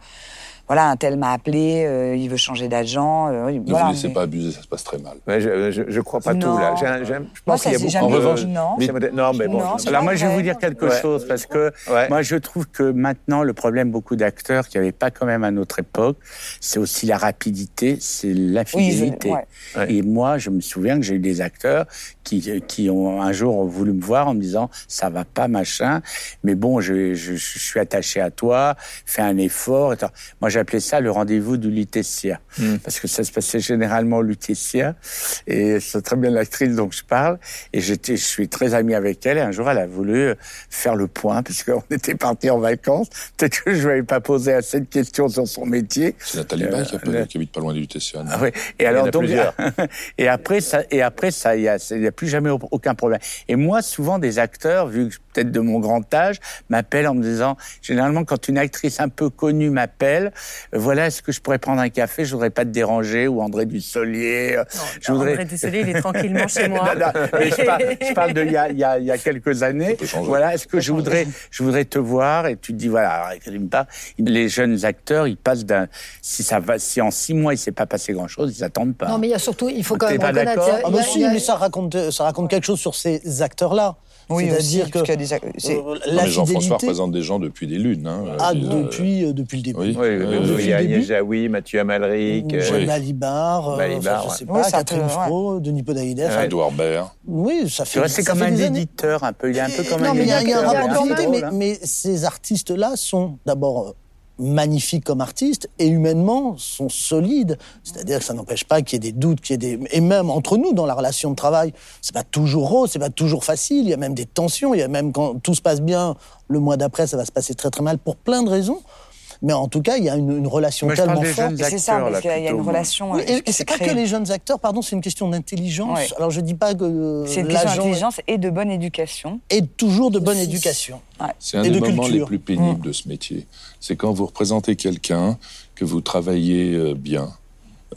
voilà, un tel m'a appelé, euh, il veut changer d'agent. euh, Ne voilà, vous laissez mais- pas abuser, ça se passe très mal. Je, je, je crois pas Non. tout là. Je pense qu'il y a beaucoup. En revanche, non. Non, mais bon. Non, Alors moi, je vais vous dire quelque Ouais. chose, parce que Ouais. moi, je trouve que maintenant, le problème beaucoup d'acteurs qu'il n'y avait pas quand même à notre époque, c'est aussi la rapidité, c'est l'infidélité. Oui. Ouais. Et moi, je me souviens que j'ai eu des acteurs qui, qui ont un jour voulu me voir en me disant ça va pas machin, mais bon, je, je, je suis attaché à toi, fais un effort. Moi, j'appelais ça le rendez-vous du Lutetia, Mm. parce que ça se passait généralement au Lutetia, et c'est très bien l'actrice dont je parle. Et j'étais, je suis très ami avec elle. Et un jour, elle a voulu faire le point, parce qu'on <laughs> était partis en vacances. Peut-être que je lui avais pas posé assez de questions sur son métier. C'est Nathalie Baye qui, a- Euh, qui habite pas loin du Lutétia. ah oui. Et alors donc <laughs> et après ça et après ça y a plus jamais aucun problème. Et moi souvent des acteurs vu que peut-être de mon grand âge m'appellent en me disant généralement quand une actrice un peu connue m'appelle euh, voilà est-ce que je pourrais prendre un café je voudrais pas te déranger ou André Dussolier euh, je voudrais André Dussolier, il est tranquillement chez <laughs> moi. Non, non, mais je, parle, je parle de il y a, il y a, y a quelques années. Voilà, est-ce que je voudrais, je voudrais te voir et tu te dis voilà, parle. les jeunes acteurs, ils passent d'un, si ça va, si en six mois il s'est pas passé grand chose, ils attendent pas. Non, mais il y a surtout, il faut quand même pas reconnaître. Ah a- si, mais ça raconte, ça raconte quelque chose sur ces acteurs-là. Oui, C'est-à-dire que y a des euh, Non, la mais Jean-François représente des gens depuis des lunes. Hein, Ah, Euh, depuis, euh, depuis le début. Oui. Oui, oui, Euh, il y a. Agnès Jaoui, Mathieu Amalric. euh, euh, Balibar, enfin, je sais pas, Catherine. Fro, Denis Podalides. Ouais. enfin, Edouard Baird. Oui, ça fait. c'est comme un éditeur un peu. Il est un peu comme Non, un mais Mais il y a, y a un y a rapport mais, ces artistes-là sont d'abord euh, magnifiques comme artistes et humainement sont solides. C'est-à-dire que ça n'empêche pas qu'il y ait des doutes, qu'il y ait des et même entre nous dans la relation de travail, c'est pas toujours rose, c'est pas toujours facile. Il y a même des tensions. Il y a même quand tout se passe bien, le mois d'après ça va se passer très très mal pour plein de raisons. Mais en tout cas, il y a une, une relation Moi, tellement forte. Et c'est ça, parce qu'il y a- il y a une relation. Oui, euh, et, et c'est pas que les jeunes acteurs, pardon, c'est une question d'intelligence. Ouais. Alors je dis pas que C'est une question d'intelligence et de bonne éducation. est toujours de bonne Aussi. éducation. C'est un Et des de moments culture. les plus pénibles de ce métier. C'est quand vous représentez quelqu'un, que vous travaillez euh, bien,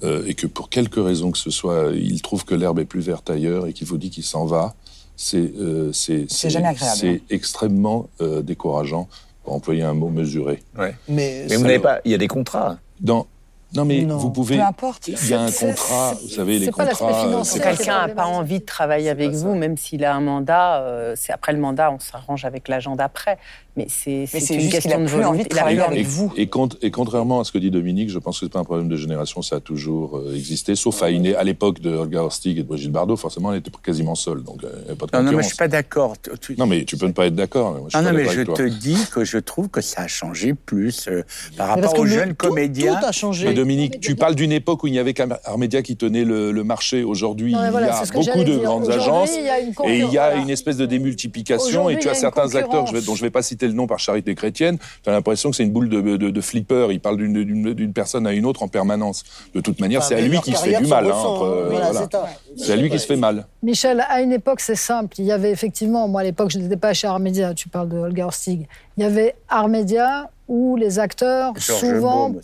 euh, et que pour quelque raison que ce soit, il trouve que l'herbe est plus verte ailleurs et qu'il vous dit qu'il s'en va. C'est euh, c'est C'est jamais agréable, C'est hein. extrêmement euh, décourageant, pour employer un mot mesuré. ouais. Mais, Mais vous n'avez pas. Il y a des contrats. Dans non mais Non. vous pouvez. Peu importe. Il y a un contrat, vous savez les c'est pas l'aspect contrats. euh, Si quelqu'un n'a pas envie de travailler avec vous, ça. même s'il a un mandat, euh, c'est après le mandat, on s'arrange avec l'agent d'après. Mais c'est une question a de plus envie de travailler avec. Et, vous. et cont- et contrairement à ce que dit Dominique, je pense que c'est pas un problème de génération, ça a toujours euh, existé, sauf à, une- à l'époque de Olga Horstig et de Brigitte Bardot, forcément, elle était quasiment seule, donc euh, il n'y avait pas de Non, non, mais je suis pas d'accord. Non, mais tu peux ne pas être d'accord. Non, non, mais je te dis que je trouve que ça a changé plus euh, par rapport aux jeunes tout- comédiens. Tout a changé. Mais Dominique, tu parles d'une époque où il n'y avait qu'Armédia qui tenait le, le marché. Aujourd'hui, il voilà, y a beaucoup de grandes agences. il y a une Et il y a une espèce de démultiplication. Et tu as certains acteurs dont je ne vais pas citer le nom par charité chrétienne. Tu as l'impression que c'est une boule de, de, de flipper. Il parle d'une- personne à une autre en permanence. De toute manière, Enfin, c'est à lui qui se fait du mal. hein, ressent, entre, Voilà, voilà. c'est à lui qui se fait mal. Michel, à une époque, c'est simple. Il y avait effectivement, moi à l'époque, je n'étais pas chez Armédia, tu parles de Olga Horstig. Il y avait Armédia où les acteurs, souvent,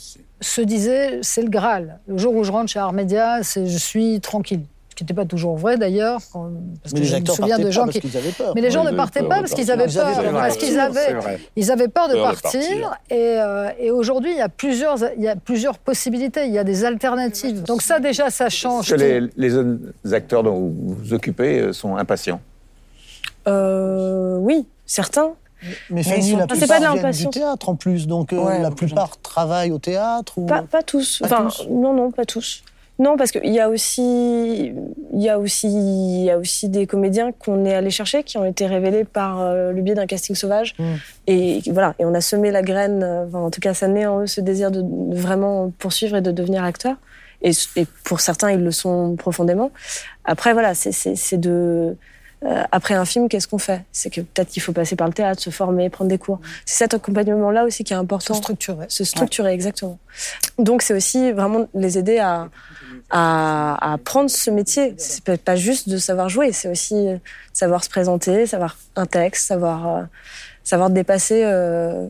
se disaient c'est le Graal. Le jour où je rentre chez Armédia, c'est je suis tranquille. Ce qui n'était pas toujours vrai d'ailleurs, parce Mais que les je me souviens de gens parce qui. qu'ils avaient peur. Mais les gens ne partaient pas parce qu'ils avaient peur, parce qu'ils avaient, ils avaient peur de Peur de partir. partir. Et, euh, et aujourd'hui, il y a plusieurs, il y a plusieurs possibilités, il y a des alternatives. Donc ça déjà, ça change. Est-ce que les, les jeunes acteurs dont vous vous occupez euh, sont impatients? Euh, oui, certains. Mais sont- la c'est plupart pas de viennent du l'impatience. théâtre en plus, donc euh, la plupart travaillent au théâtre ou... Pas, pas tous. Pas enfin, tous non, non, pas tous. Non, parce qu'il y a aussi, il y a aussi, il y a aussi des comédiens qu'on est allé chercher, qui ont été révélés par euh, le biais d'un casting sauvage. Mm. Et voilà, et on a semé la graine. euh, enfin, en tout cas, ça naît en eux ce désir de, vraiment poursuivre et de devenir acteur. Et, et pour certains, ils le sont profondément. Après, voilà, c'est de euh, après un film, qu'est-ce qu'on fait? C'est que peut-être qu'il faut passer par le théâtre, se former, prendre des cours. C'est cet accompagnement-là aussi qui est important. Se structurer. Se structurer, exactement. Donc c'est aussi vraiment les aider à, à, apprendre ce métier. C'est peut-être pas juste de savoir jouer, c'est aussi savoir se présenter, savoir un texte, savoir, euh, savoir dépasser. Euh...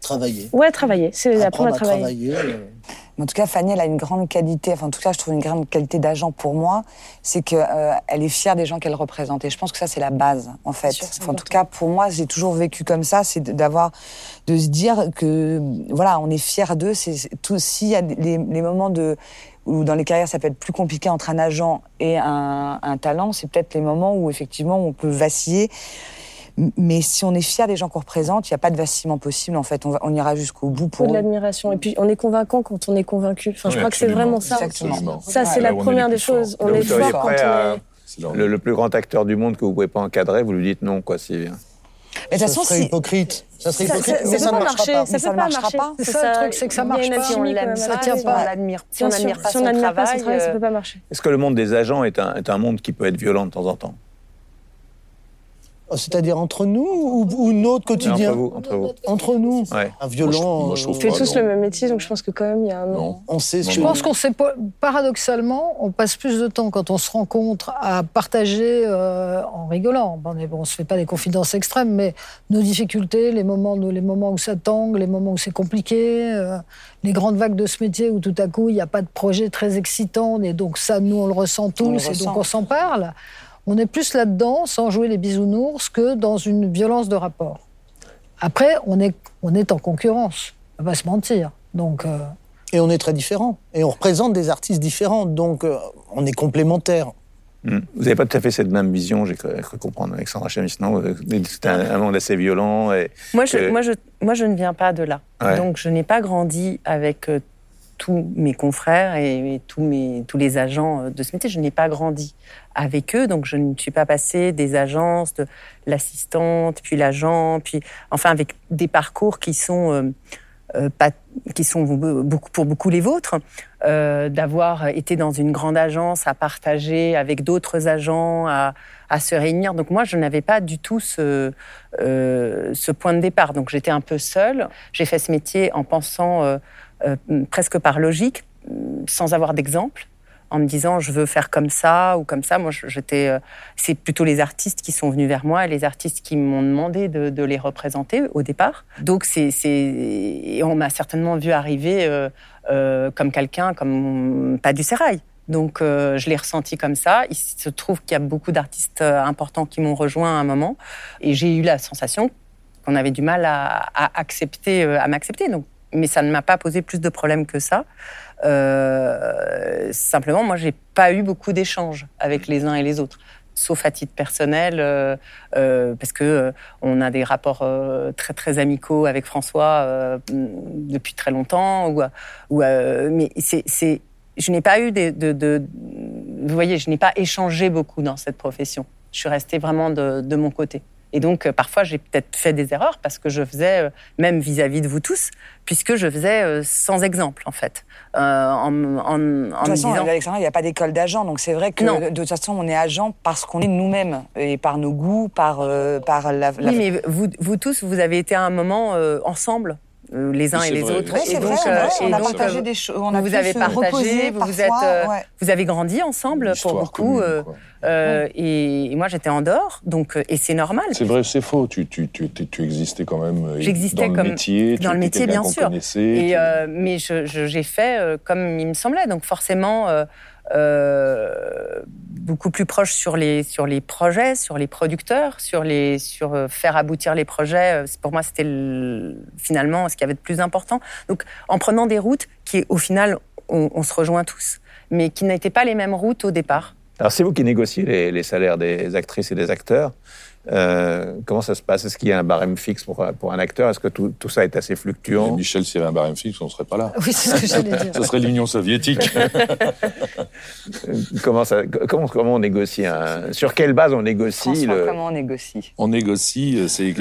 Travailler. Ouais, travailler. C'est apprendre, à travailler. En tout cas, Fanny, elle a une grande qualité, enfin, en tout cas, je trouve une grande qualité d'agent pour moi, c'est qu'elle euh, elle est fière des gens qu'elle représente. Et je pense que ça, c'est la base, en fait. en tout cas, pour moi, j'ai toujours vécu comme ça, c'est d'avoir, de se dire que, voilà, on est fier d'eux. C'est tout, s'il y a les, les moments de, où dans les carrières ça peut être plus compliqué entre un agent et un, un talent, c'est peut-être les moments où effectivement on peut vaciller. Mais si on est fier des gens qu'on représente, il n'y a pas de vacillement possible. En fait, on, on ira jusqu'au bout pour. de l'admiration. Et puis, on est convaincant quand on est convaincu. Enfin, je crois que c'est vraiment ça. Exactement. Ça, c'est la première des choses. On est fort quand on est. Le, le, plus grand acteur du monde que vous pouvez pas encadrer, vous lui dites non, quoi, s'il vient. Mais de toute façon, c'est hypocrite. Ça serait hypocrite, mais ça, ne marchera pas. Ça, ne marchera pas. C'est ça, le truc, c'est que ça marche pas. Si on ça tient pas. L'admire. Si on n'admire pas son travail, ça peut pas marcher. Est-ce que le monde des agents est un, est un monde qui peut être violent de temps en temps? C'est-à-dire entre nous ou, ou notre quotidien entre vous, entre vous. Entre nous. Ouais. Un violent. Moi, je, moi, je on fait tous non. le même métier, donc je pense que quand même il y a un. Non. On sait. Je pense qu'on sait paradoxalement, on passe plus de temps quand on se rencontre à partager euh, en rigolant. Bon, on, on se fait pas des confidences extrêmes, mais nos difficultés, les moments, les moments où ça tangue, les moments où c'est compliqué, euh, les grandes vagues de ce métier où tout à coup il n'y a pas de projet très excitant, et donc ça, nous on le ressent tous, On et ressent. donc on s'en parle. On est plus là-dedans, sans jouer les bisounours, que dans une violence de rapport. Après, on est, on est en concurrence, on va pas se mentir. Donc, euh, Et on est très différents. Et on représente des artistes différents. Donc, euh, on est complémentaires. Hmm. Vous n'avez pas tout à fait cette même vision, j'ai cru, cru comprendre, Alexandra Chamis, non C'est un, un, monde assez violent. Et moi, je, moi, je, moi, je ne viens pas de là. Ouais. Donc, je n'ai pas grandi avec euh, tous mes confrères et, tous, mes, tous les agents euh, de ce métier. Je n'ai pas grandi avec eux, donc je ne suis pas passée des agences, de l'assistante, puis l'agent, puis enfin avec des parcours qui sont euh, euh, pas, qui sont beaucoup, pour beaucoup les vôtres, euh, d'avoir été dans une grande agence à partager avec d'autres agents, à, à, se réunir. Donc moi, je n'avais pas du tout ce, euh, ce point de départ. Donc j'étais un peu seule. J'ai fait ce métier en pensant euh, presque par logique, sans avoir d'exemple en me disant je veux faire comme ça ou comme ça. Moi, j'étais. Euh, c'est plutôt les artistes qui sont venus vers moi et les artistes qui m'ont demandé de, les représenter au départ. Donc, c'est. Et on m'a certainement vu arriver euh, euh, comme quelqu'un, comme pas du sérail. Donc, euh, je l'ai ressenti comme ça. Il se trouve qu'il y a beaucoup d'artistes euh, importants qui m'ont rejoint à un moment. Et j'ai eu la sensation qu'on avait du mal à, accepter, euh, à m'accepter. Mais ça ne m'a pas posé plus de problèmes que ça. Euh, simplement, moi, j'ai pas eu beaucoup d'échanges avec les uns et les autres, sauf à titre personnel, euh, euh, parce que on a des rapports très très amicaux avec François depuis très longtemps. Ou, mais c'est, je n'ai pas eu de, de, vous voyez, je n'ai pas échangé beaucoup dans cette profession. Je suis restée vraiment de, de mon côté. Et donc, euh, parfois, j'ai peut-être fait des erreurs parce que je faisais, euh, même vis-à-vis -vis de vous tous, puisque je faisais euh, sans exemple, en fait. Euh, en, en, en de toute façon, disant... Alexandra, il n'y a pas d'école d'agent, donc c'est vrai que non. de toute façon, on est agent parce qu'on est nous-mêmes et par nos goûts, par, euh, par la, la... Oui, mais vous, vous tous, vous avez été à un moment euh, ensemble les uns et les vrai. autres. Oui, et donc, vrai, euh, et on a donc, partagé des choses. On a vous avez partagé, vous, vous, êtes, euh, ouais. vous avez grandi ensemble pour beaucoup. Commune, euh, et, et, moi, j'étais en dehors, donc et c'est normal. C'est vrai, c'est faux. Tu, tu, tu, tu, existais quand même. J'existais dans comme le métier, dans le métier, bien sûr. Et tu... mais j'ai fait euh, comme il me semblait, donc forcément. Euh, beaucoup plus proche sur les sur les projets, sur les producteurs, sur les sur euh, faire aboutir les projets. Pour moi, c'était finalement ce qui avait de plus important. Donc, en prenant des routes qui, au final, on, se rejoint tous, mais qui n'étaient pas les mêmes routes au départ. Alors, c'est vous qui négociez les, salaires des actrices et des acteurs. Euh, comment ça se passe? Est-ce qu'il y a un barème fixe pour, pour un acteur? Est-ce que tout, tout, ça est assez fluctuant? Mais Michel, s'il y avait un barème fixe, on ne serait pas là. Oui, c'est ce que j'allais dire. <laughs> Ce serait l'Union soviétique. <laughs> comment, ça, comment, comment on négocie un, Sur quelle base on négocie le... comment on négocie? On négocie, euh, c'est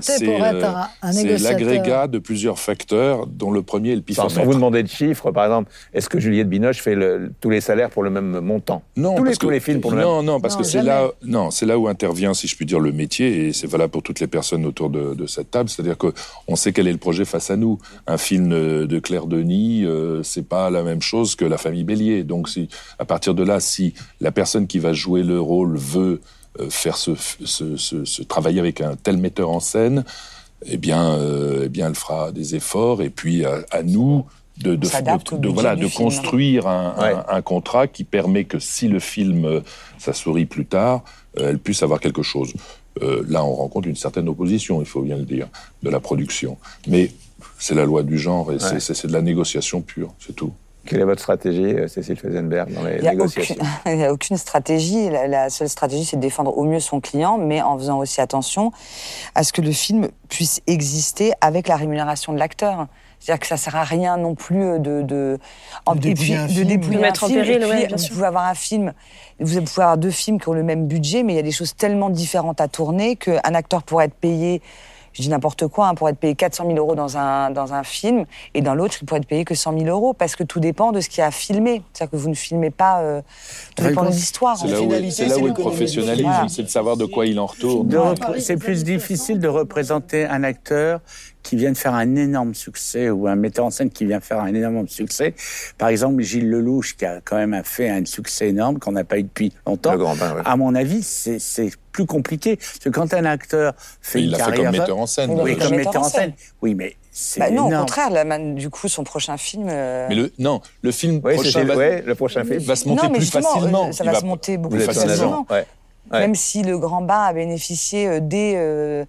c'est l'agrégat de plusieurs facteurs, dont le premier est le pifomètre. Sans vous demander de chiffres, par exemple, est-ce que Juliette Binoche fait le, tous les salaires pour le même montant? Non, tous, parce les, que, tous les films pour le non, même Non, parce non, que c'est là, non, c'est là où intervient, si je puis dire, le métier, et c'est valable pour toutes les personnes autour de, cette table. C'est-à-dire que on sait quel est le projet face à nous. Un film de Claire Denis, euh, c'est pas la même chose que La Famille Bélier. Donc, à partir de là, si la personne qui va jouer le rôle veut euh, faire ce, ce, travailler avec un tel metteur en scène, eh bien, euh, eh bien, elle fera des efforts. Et puis, à nous de, de, de, de voilà, de construire un, Ouais. un, un contrat qui permet que si le film, euh, ça sourit plus tard, euh, elle puisse avoir quelque chose. Euh, là, on rencontre une certaine opposition, il faut bien le dire, de la production. Mais c'est la loi du genre et c'est- de la négociation pure, c'est tout. Quelle est votre stratégie, Cécile Feisenberg, dans les Il n'y négociations aucune- <laughs> il y a aucune stratégie. La, la seule stratégie, c'est de défendre au mieux son client, mais en faisant aussi attention à ce que le film puisse exister avec la rémunération de l'acteur. C'est-à-dire que ça sert à rien non plus de de, en- De et dépouiller puis un de film. dépouiller De un mettre en film, et péril, puis, ouais, bien vous sûr. pouvez avoir un film, vous pouvez avoir deux films qui ont le même budget, mais il y a des choses tellement différentes à tourner qu'un acteur pourrait être payé je dis n'importe quoi, hein, pour être payé 400 000 euros dans un, dans un film, et dans l'autre, il pourrait être payé que 100 000 euros, parce que tout dépend de ce qu'il y a à filmer. C'est-à-dire que vous ne filmez pas... Euh, tout dépend de l'histoire. C'est en là fait. où, là où est le professionnalisme, Voilà. c'est de savoir de quoi il en retourne. De c'est plus difficile de représenter un acteur qui vient de faire un énorme succès ou un metteur en scène qui vient faire un énorme succès. Par exemple, Gilles Lelouch, qui a quand même fait un succès énorme qu'on n'a pas eu depuis longtemps. Le grand bain, ouais. À mon avis, c'est c'est plus compliqué. Parce que quand un acteur fait Mais il une l'a fait carrière... comme metteur en scène. Oui, Oui, comme metteur en scène. Oui, mais c'est Bah non, au contraire, là, du coup, son prochain film... euh, Mais le, non, le film Oui, prochain va, ouais, le prochain film. va se monter non, mais plus facilement. euh, ça va, se monter beaucoup plus facilement. agent. Ouais. Ouais. Même si Le Grand Bain a bénéficié euh, dès... euh,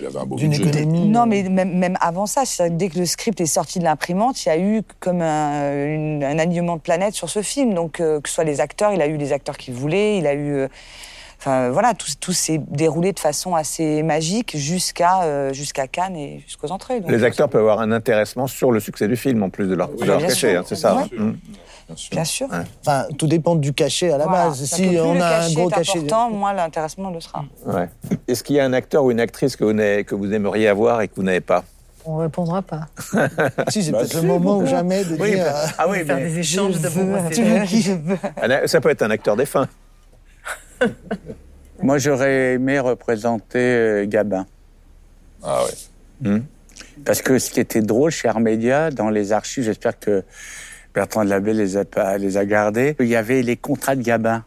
Il avait un beau D'une budget. économie. Non, mais même, même avant ça, dès que le script est sorti de l'imprimante, il y a eu comme un, une- un alignement de planètes sur ce film. Donc, euh, que ce soit les acteurs, il a eu les acteurs qu'il voulait, il a eu. euh, Enfin, voilà, tout, tout s'est déroulé de façon assez magique jusqu'à euh, jusqu'à Cannes et jusqu'aux entrées. Donc, Les acteurs peuvent avoir un intéressement sur le succès du film, en plus de leur, de leur bien cachet, sûr. hein, c'est ça hein. Bien sûr. Bien sûr. Enfin, tout dépend du cachet à la Voilà. base. Si on a un cachet gros cachet. important, moins l'intéressement le sera. Ouais. Est-ce qu'il y a un acteur ou une actrice que vous, n'avez- que vous aimeriez avoir et que vous n'avez pas? On répondra pas. <laughs> Si, c'est Bah, peut-être si, le moment ou jamais de Oui, dire. bah, euh, ah oui, Faire mais des échanges de bons tu veux qui je veux. Un a- Ça peut être un acteur défunt. Moi j'aurais aimé représenter euh, Gabin. Ah ouais. Hmm. Parce que ce qui était drôle chez Armédia, dans les archives, j'espère que Bertrand de Labbé les a, pas- les a gardés, il y avait les contrats de Gabin.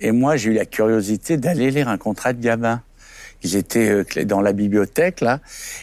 Et moi, j'ai eu la curiosité d'aller lire un contrat de Gabin. Ils étaient euh, dans la bibliothèque, là,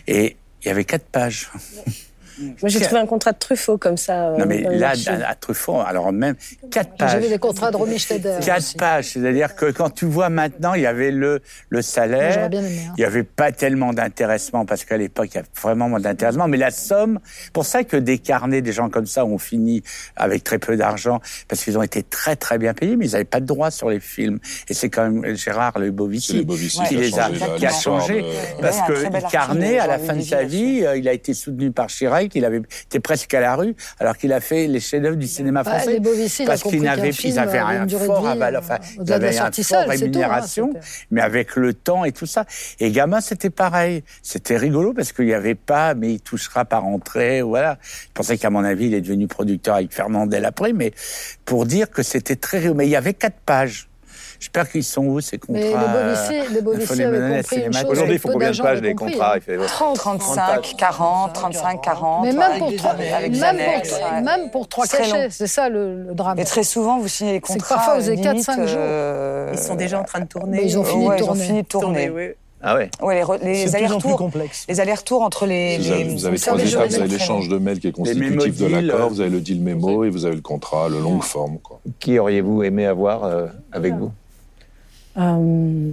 et il y avait quatre pages. <laughs> Moi, j'ai trouvé un contrat de Truffaut comme ça. euh, non, mais là, à, à Truffaut, alors même quatre pages. J'avais des contrats de Romy Schneider. Quatre aussi. pages, c'est-à-dire que quand tu vois maintenant, il y avait le, le salaire, J'aurais bien aimé. hein. il n'y avait pas tellement d'intéressement, parce qu'à l'époque, il y avait vraiment moins d'intéressement, mais la somme, pour ça que des carnets, des gens comme ça ont fini avec très peu d'argent, parce qu'ils ont été très très bien payés, mais ils n'avaient pas de droit sur les films. Et c'est quand même Gérard Le C'est les Bovici qui qui les a, qui a changé, parce que Carnet, à la fin de sa vie, euh, il a été soutenu par Chirac, il avait été presque à la rue, alors qu'il a fait les chefs-d'œuvre du cinéma Bah, français. les Bovici, parce qu'ils n'avaient, ils avaient de fort à euh, enfin, ils de la avaient un fort tout, hein, rémunération, mais avec le temps et tout ça. Et Gamin, c'était pareil. C'était rigolo parce qu'il n'y avait pas, mais il touchera par entrée, voilà. Je pensais qu'à mon avis, il est devenu producteur avec Fernandel après, mais pour dire que c'était très rigolo. Mais il y avait quatre pages. J'espère qu'ils sont où ces contrats Mais Bovici, il faut Bovici à compris une chose. Aujourd'hui, il faut combien de pages les contrats hein. il fait, ouais. 35, 40, 35, 40. Mais même pour, trois- même pour, ouais. même pour trois cachets, c'est ça le, le drame. Et très souvent, vous signez les contrats. parfois, vous avez limite, 4-5 jours. euh, Ils sont déjà en train de tourner. Ils ont fini de ouais, ils ont tourner. fini de tourner. oui. Ah ouais. Ouais, les, les allers-retours. complexe. Les allers-retours entre les. Vous les- vous avez trois étapes, vous avez l'échange de mails qui est constitutif de l'accord, euh. vous avez le deal mémo et vous avez le contrat, le longue forme. Quoi. Qui auriez-vous aimé avoir euh, avec vous? Euh,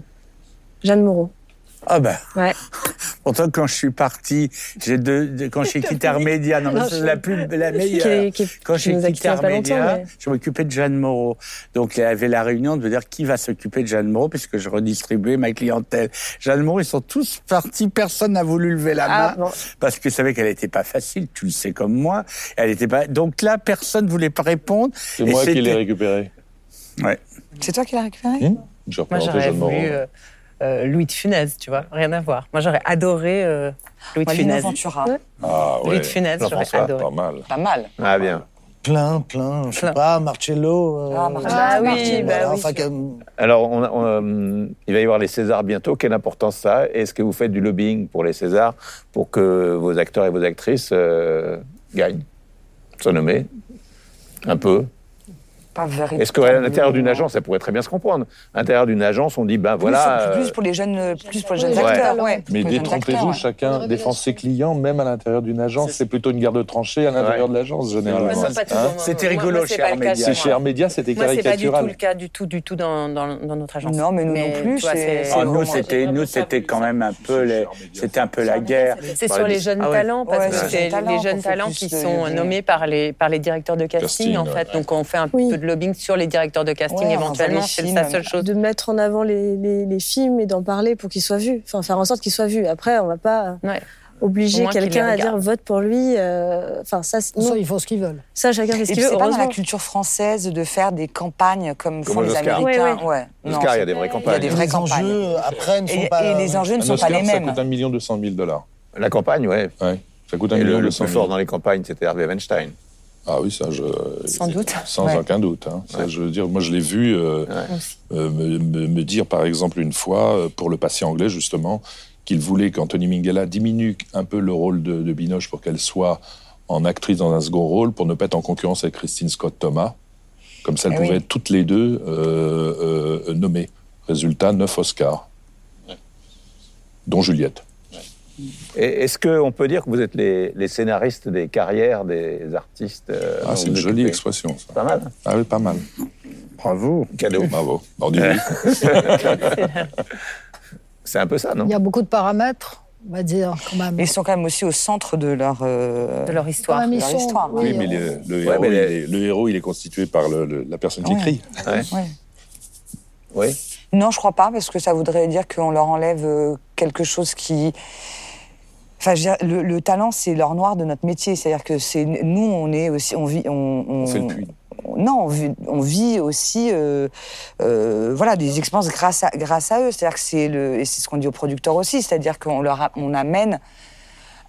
Jeanne Moreau. Ah ben, Ouais. <laughs> Pourtant, quand je suis parti, j'ai deux, quand j'ai quitté Armédia, non, mais c'est la plus, la meilleure. quand j'ai quitté Armédia, je m'occupais de Jeanne Moreau. Donc, il y avait la réunion de dire qui va s'occuper de Jeanne Moreau, puisque je redistribuais ma clientèle. Jeanne Moreau, ils sont tous partis, personne n'a voulu lever la ah, main, parce qu'ils savaient qu'elle n'était pas facile, tu le sais comme moi. Elle était pas, donc là, personne ne voulait pas répondre. C'est moi qui l'ai récupéré. Ouais. C'est toi qui l'as récupéré mmh. Moi, j'aurais voulu euh, euh, Louis de Funès, tu vois, rien à voir. Moi, j'aurais adoré euh, Louis de Funès. Ventura. Ah, ouais. Louis de Funès, j'aurais adoré. Pas mal. Pas mal. Ah, bien. Plein, plein, je sais pas, Marcello. ah, Marcello. Ah, oui, bah, enfin. Alors, on, on, il va y avoir les Césars bientôt. Quelle importance ça Est-ce que vous faites du lobbying pour les Césars pour que vos acteurs et vos actrices euh, gagnent? Sont nommés? Un peu est-ce qu'à l'intérieur d'une agence, ça pourrait très bien se comprendre À l'intérieur d'une agence, on dit, ben voilà. Plus, pour les jeunes, plus pour les jeunes acteurs, ouais. Mais détrompez-vous, chacun défend ses clients, même à l'intérieur d'une agence. C'est plutôt une garde de tranchée à l'intérieur de l'agence, généralement. Hein c'était rigolo chez Armédia. Chez Armédia, c'était caricatural. C'est pas du tout le cas du tout, du tout dans, notre agence. Non, mais nous non plus. Ah, nous, c'était, nous, c'était quand même un peu, c'était un peu la guerre. C'est sur les jeunes talents, parce que c'est les jeunes talents qui sont nommés par les par les directeurs de casting, en fait. Donc, on fait un peu de lobbying sur les directeurs de casting éventuellement. C'est la seule chose. De mettre en avant les, les, films et d'en parler pour qu'ils soient vus. Enfin, faire en sorte qu'ils soient vus. Après, on va pas. Obliger quelqu'un à dire vote pour lui. Euh, enfin, ça, ça, ils font ce qu'ils veulent. Ça, chacun fait ce qu'il veut. C'est pas dans la culture française de faire des campagnes comme, font les Américains. Ouais, Oscar, il y a des vraies campagnes. Il y a des vraies campagnes. Enjeux, après, ne sont et, pas... et les enjeux ne sont pas les mêmes. Ça coûte un million deux cent mille dollars. La campagne, ouais. Ouais. Ça coûte un et million le, le plus fort dans les campagnes, c'était Harvey Weinstein. Ah oui, ça, je. Sans doute. Sans aucun doute. Hein. Ça, je veux dire, moi, je l'ai vu euh, euh, me, me, me, dire, par exemple, une fois, euh, pour le patient anglais, justement, qu'il voulait qu'Anthony Minghella diminue un peu le rôle de, de Binoche pour qu'elle soit en actrice dans un second rôle, pour ne pas être en concurrence avec Christine Scott Thomas. Comme ça, elles eh pouvaient oui. être toutes les deux euh, euh, nommées. Résultat, neuf Oscars. Dont Juliette. Est-ce qu'on peut dire que vous êtes les, les, scénaristes des carrières des artistes euh, Ah, c'est une jolie expression, ça. Pas mal. Ah oui, pas mal. Bravo. Cadeau. Bravo. <laughs> C'est un peu ça, non? Il y a beaucoup de paramètres. On va dire, quand même. Ils sont quand même aussi au centre de leur, euh, de leur histoire. De leur histoire. Oui, mais le, le, héros, il est, le, héros, il est, constitué par le, la personne qui ouais. écrit. Ouais. Oui. Non, je crois pas, parce que ça voudrait dire qu'on leur enlève euh, quelque chose qui. Enfin, je veux dire, le, le, talent, c'est l'or noir de notre métier. C'est-à-dire que c'est nous, on est aussi, on vit, on, on, on fait le puits. Non, on vit, on vit aussi, euh, euh, voilà, des expériences grâce à, grâce à eux. C'est-à-dire que c'est le, et c'est ce qu'on dit aux producteurs aussi, c'est-à-dire qu'on leur, a, on amène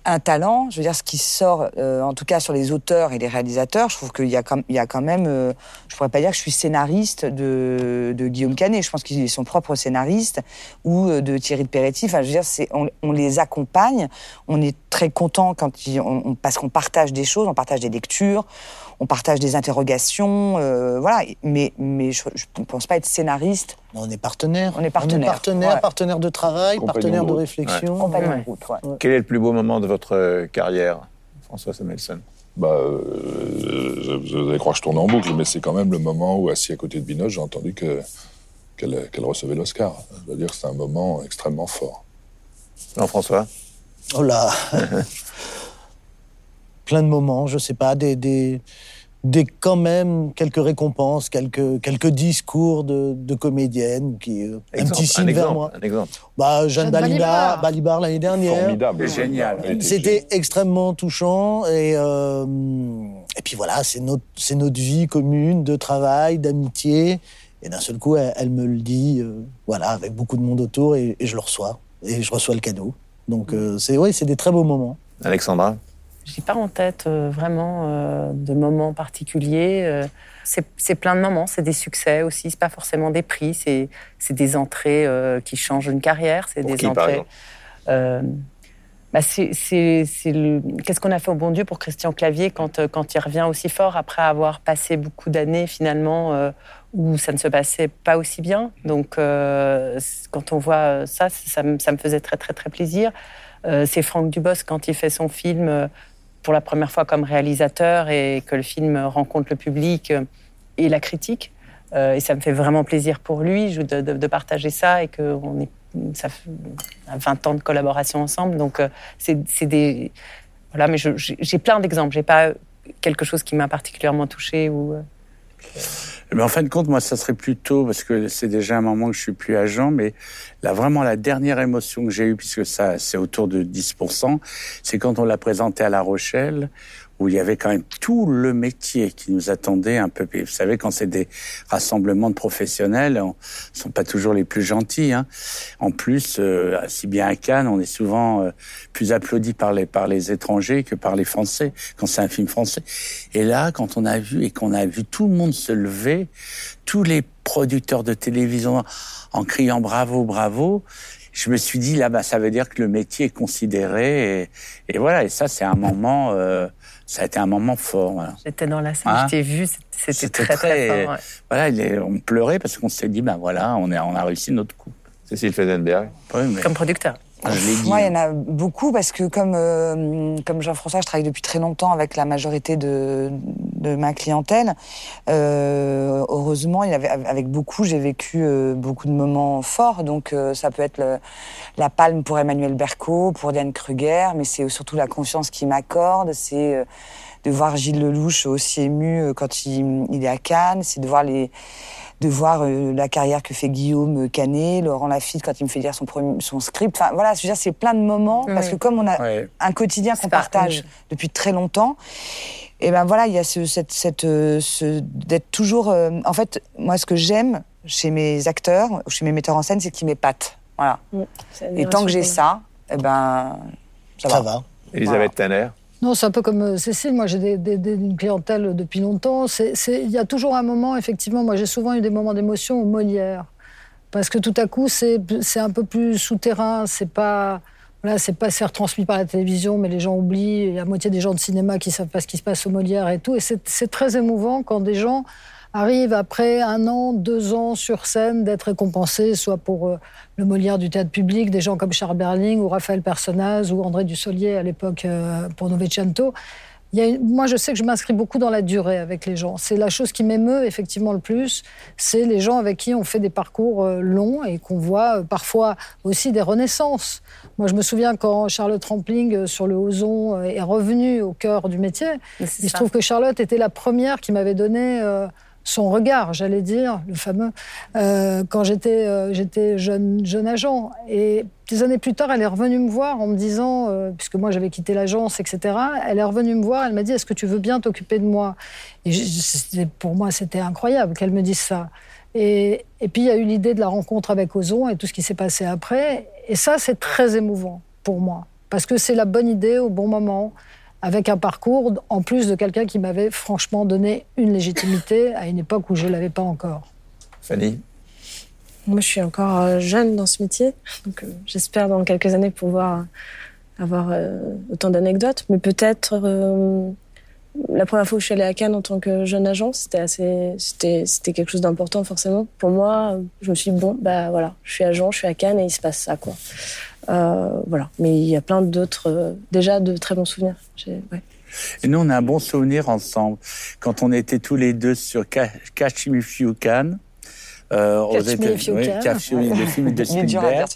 un talent, je veux dire, ce qui sort, euh, en tout cas sur les auteurs et les réalisateurs, je trouve qu'il y a quand, il y a quand même, euh, je pourrais pas dire que je suis scénariste de, de Guillaume Canet, je pense qu'il est son propre scénariste, ou de Thierry de Peretti, enfin, je veux dire, on, on, les accompagne, on est très content quand ils, on, on, parce qu'on partage des choses, on partage des lectures, on partage des interrogations, euh, voilà, mais, mais je ne pense pas être scénariste. On est partenaire. On est partenaire. On est partenaire, ouais. partenaire de travail, Compagnon partenaire de, de réflexion. Ouais. Compagnon de route, ouais. Quel est le plus beau moment de votre carrière, François Samuelson? Bah, euh, vous allez croire que je tourne en boucle, mais c'est quand même le moment où, assis à côté de Binoche, j'ai entendu que, qu'elle, qu'elle recevait l'Oscar. Je veux dire que c'est un moment extrêmement fort. Jean-François Oh là <laughs> Plein de moments, je sais pas, des, des, des quand même quelques récompenses, quelques, quelques discours de, de comédiennes qui exemple, un petit signe un exemple, vers moi. Un exemple. Bah, Jeanne, Jeanne Balibar, Balibar l'année dernière. Formidable, génial. C'était extrêmement touchant et euh, et puis voilà, c'est notre c'est notre vie commune de travail, d'amitié. Et d'un seul coup, elle, elle, me le dit, euh, voilà, avec beaucoup de monde autour, et, et, je le reçois, et je reçois le cadeau. Donc euh, c'est oui, c'est des très beaux moments. Alexandra? J'ai pas en tête euh, vraiment euh, de moments particuliers. Euh, c'est plein de moments, c'est des succès aussi, c'est pas forcément des prix, c'est des entrées qui changent une carrière, c'est des qui, entrées. Bah qu'est-ce qu'on a fait au bon Dieu pour Christian Clavier quand, quand il revient aussi fort après avoir passé beaucoup d'années finalement où ça ne se passait pas aussi bien? Donc quand on voit ça, ça, me, ça me faisait très très très plaisir. Euh, c'est Franck Dubosc quand il fait son film pour la première fois comme réalisateur et que le film rencontre le public et la critique. Euh, et ça me fait vraiment plaisir pour lui de, partager ça et qu'on est ça fait 20 ans de collaboration ensemble. Donc, euh, c'est des. Voilà, mais j'ai plein d'exemples. J'ai pas quelque chose qui m'a particulièrement touché ou. Mais en fin de compte, moi, ça serait plutôt, parce que c'est déjà un moment que je suis plus agent, mais là, vraiment, la dernière émotion que j'ai eue, puisque ça, c'est autour de 10%, c'est quand on l'a présenté à La Rochelle, où il y avait quand même tout le métier qui nous attendait un peu. Vous savez, quand c'est des rassemblements de professionnels, on sont pas toujours les plus gentils. Hein. En plus, euh, si bien à Cannes, on est souvent euh, plus applaudi par les par les étrangers que par les Français quand c'est un film français. Et là, quand on a vu et qu'on a vu tout le monde se lever, tous les producteurs de télévision en criant bravo, bravo, je me suis dit là, bah, ça veut dire que le métier est considéré et, et voilà. Et ça, c'est un moment. Euh, ça a été un moment fort. J'étais dans la salle, hein je t'ai vu, c'était très, très, fort. Voilà, on pleurait parce qu'on s'est dit, ben voilà, on, on a réussi notre coup. Cécile Fedenberg. Comme producteur. Ah, Moi, il y en a beaucoup parce que comme euh, comme Jean-François, je travaille depuis très longtemps avec la majorité de, de ma clientèle. Euh, heureusement, il avait, avec beaucoup, j'ai vécu euh, beaucoup de moments forts. Donc, euh, ça peut être la palme pour Emmanuel Berco, pour Diane Kruger, mais c'est surtout la confiance qu'il m'accorde. C'est euh, de voir Gilles Lelouch aussi ému quand il, il est à Cannes. C'est de voir les de voir euh, la carrière que fait Guillaume Canet, Laurent Lafitte quand il me fait lire son, premier, son script. Enfin voilà, je veux dire, c'est plein de moments parce que comme on a un quotidien qu'on partage depuis très longtemps, et eh ben voilà, il y a ce, cette, cette euh, ce, d'être toujours. Euh, en fait, moi, ce que j'aime chez mes acteurs, chez mes metteurs en scène, c'est qu'ils m'épatent. Voilà. et tant que j'ai ça, eh ben ça, ça va. Elisabeth Tanner. Non, c'est un peu comme euh, Cécile. Moi, j'ai des, une clientèle depuis longtemps. Il y a toujours un moment, effectivement, moi, j'ai souvent eu des moments d'émotion au Molière. Parce que tout à coup, c'est un peu plus souterrain. C'est pas. Voilà, c'est pas retransmis par la télévision, mais les gens oublient. Il y a la moitié des gens de cinéma qui savent pas ce qui se passe au Molière et tout. Et c'est très émouvant quand des gens arrive après un an, deux ans sur scène d'être récompensé, soit pour euh, le Molière du théâtre public, des gens comme Charles Berling ou Raphaël Personnaz ou André Dussolier à l'époque euh, pour Novecento. Il moi, je sais que je m'inscris beaucoup dans la durée avec les gens. C'est la chose qui m'émeut effectivement le plus. C'est les gens avec qui on fait des parcours euh, longs et qu'on voit parfois aussi des renaissances. Moi, je me souviens quand Charlotte Rampling sur le Ozon est revenue au cœur du métier. Il se trouve que Charlotte était la première qui m'avait donné son regard, j'allais dire, le fameux, euh, quand j'étais euh, jeune agent. Et des années plus tard, elle est revenue me voir en me disant, euh, puisque moi j'avais quitté l'agence, etc., elle est revenue me voir, elle m'a dit, est-ce que tu veux bien t'occuper de moi? Et pour moi, c'était incroyable qu'elle me dise ça. Et, et puis il y a eu l'idée de la rencontre avec Ozon et tout ce qui s'est passé après. Et ça, c'est très émouvant pour moi, parce que c'est la bonne idée au bon moment avec un parcours, en plus de quelqu'un qui m'avait franchement donné une légitimité à une époque où je ne l'avais pas encore. Fanny Moi, je suis encore euh, jeune dans ce métier, donc euh, j'espère dans quelques années pouvoir avoir euh, autant d'anecdotes, mais peut-être la première fois où je suis allée à Cannes en tant que jeune agent, c'était assez, c'était, c'était quelque chose d'important forcément. Pour moi, je me suis dit bon, bah voilà, je suis agent, je suis à Cannes et il se passe ça quoi. Euh, voilà. Mais il y a plein d'autres, euh, déjà de très bons souvenirs. Et nous, on a un bon souvenir ensemble. Quand on était tous les deux sur Catch euh, aux États-Unis, le film de Spielberg,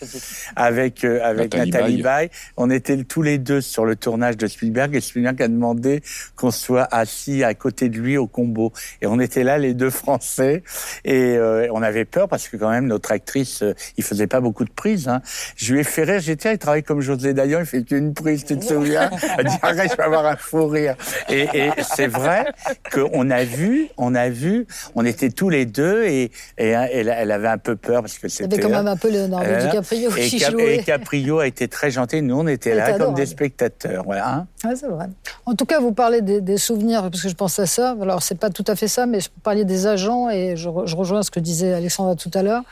avec euh, avec Nathalie, Baye. On était tous les deux sur le tournage de Spielberg et Spielberg a demandé qu'on soit assis à côté de lui au combo. Et on était là les deux Français et euh, on avait peur parce que quand même notre actrice, euh, il faisait pas beaucoup de prises. Hein. Je lui ai fait rire. J'ai dit il travaille comme José Dayan, il fait qu'une prise, tu te souviens? Elle dit arrête, je vais avoir un fou rire. Et, et c'est vrai qu'on a vu, on a vu, on était tous les deux et, et elle, avait un peu peur parce que c'était. Il y avait quand même un peu Leonardo euh, DiCaprio et qui jouait. Et Caprio a été très gentil. Nous, on était là comme des spectateurs. Voilà. Hein. c'est vrai. En tout cas, vous parlez des, souvenirs, parce que je pense à ça. Alors, c'est pas tout à fait ça, mais vous parliez des agents et je, rejoins ce que disait Alexandra tout à l'heure.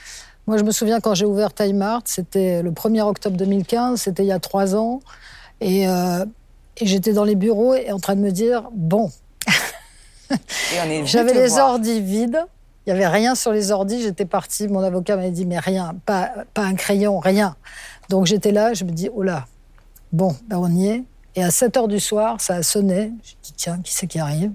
Moi, je me souviens quand j'ai ouvert Time Art, c'était le 1er octobre 2015, c'était il y a trois ans. Et, euh, et j'étais dans les bureaux et en train de me dire bon. <laughs> J'avais les ordis vides. Il n'y avait rien sur les ordis. J'étais partie. Mon avocat m'avait dit, mais rien, pas, pas un crayon, rien. Donc j'étais là, je me dis, oh là, bon, ben on y est. Et à 7 heures du soir, ça a sonné. Je dis, tiens, qui c'est qui arrive?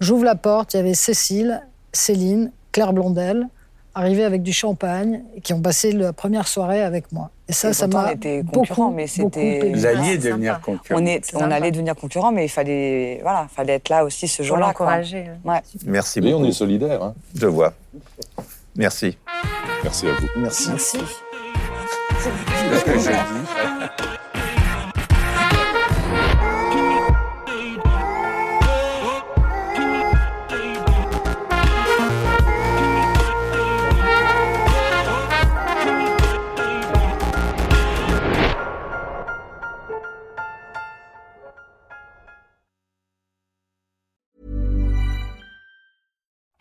J'ouvre la porte, il y avait Cécile, Céline, Claire Blondel, arriver avec du champagne et qui ont passé la première soirée avec moi. Et ça, Et ça m'a on était beaucoup, mais c'était-. Vous alliez devenir concurrent. On, est, on allait devenir concurrents, mais il fallait, voilà, fallait être là aussi ce jour-là. quoi. l'encourager. Ouais. Merci Oui, beaucoup. on est solidaires. hein. Je vois. Merci. Merci à vous. Merci. Merci. C'est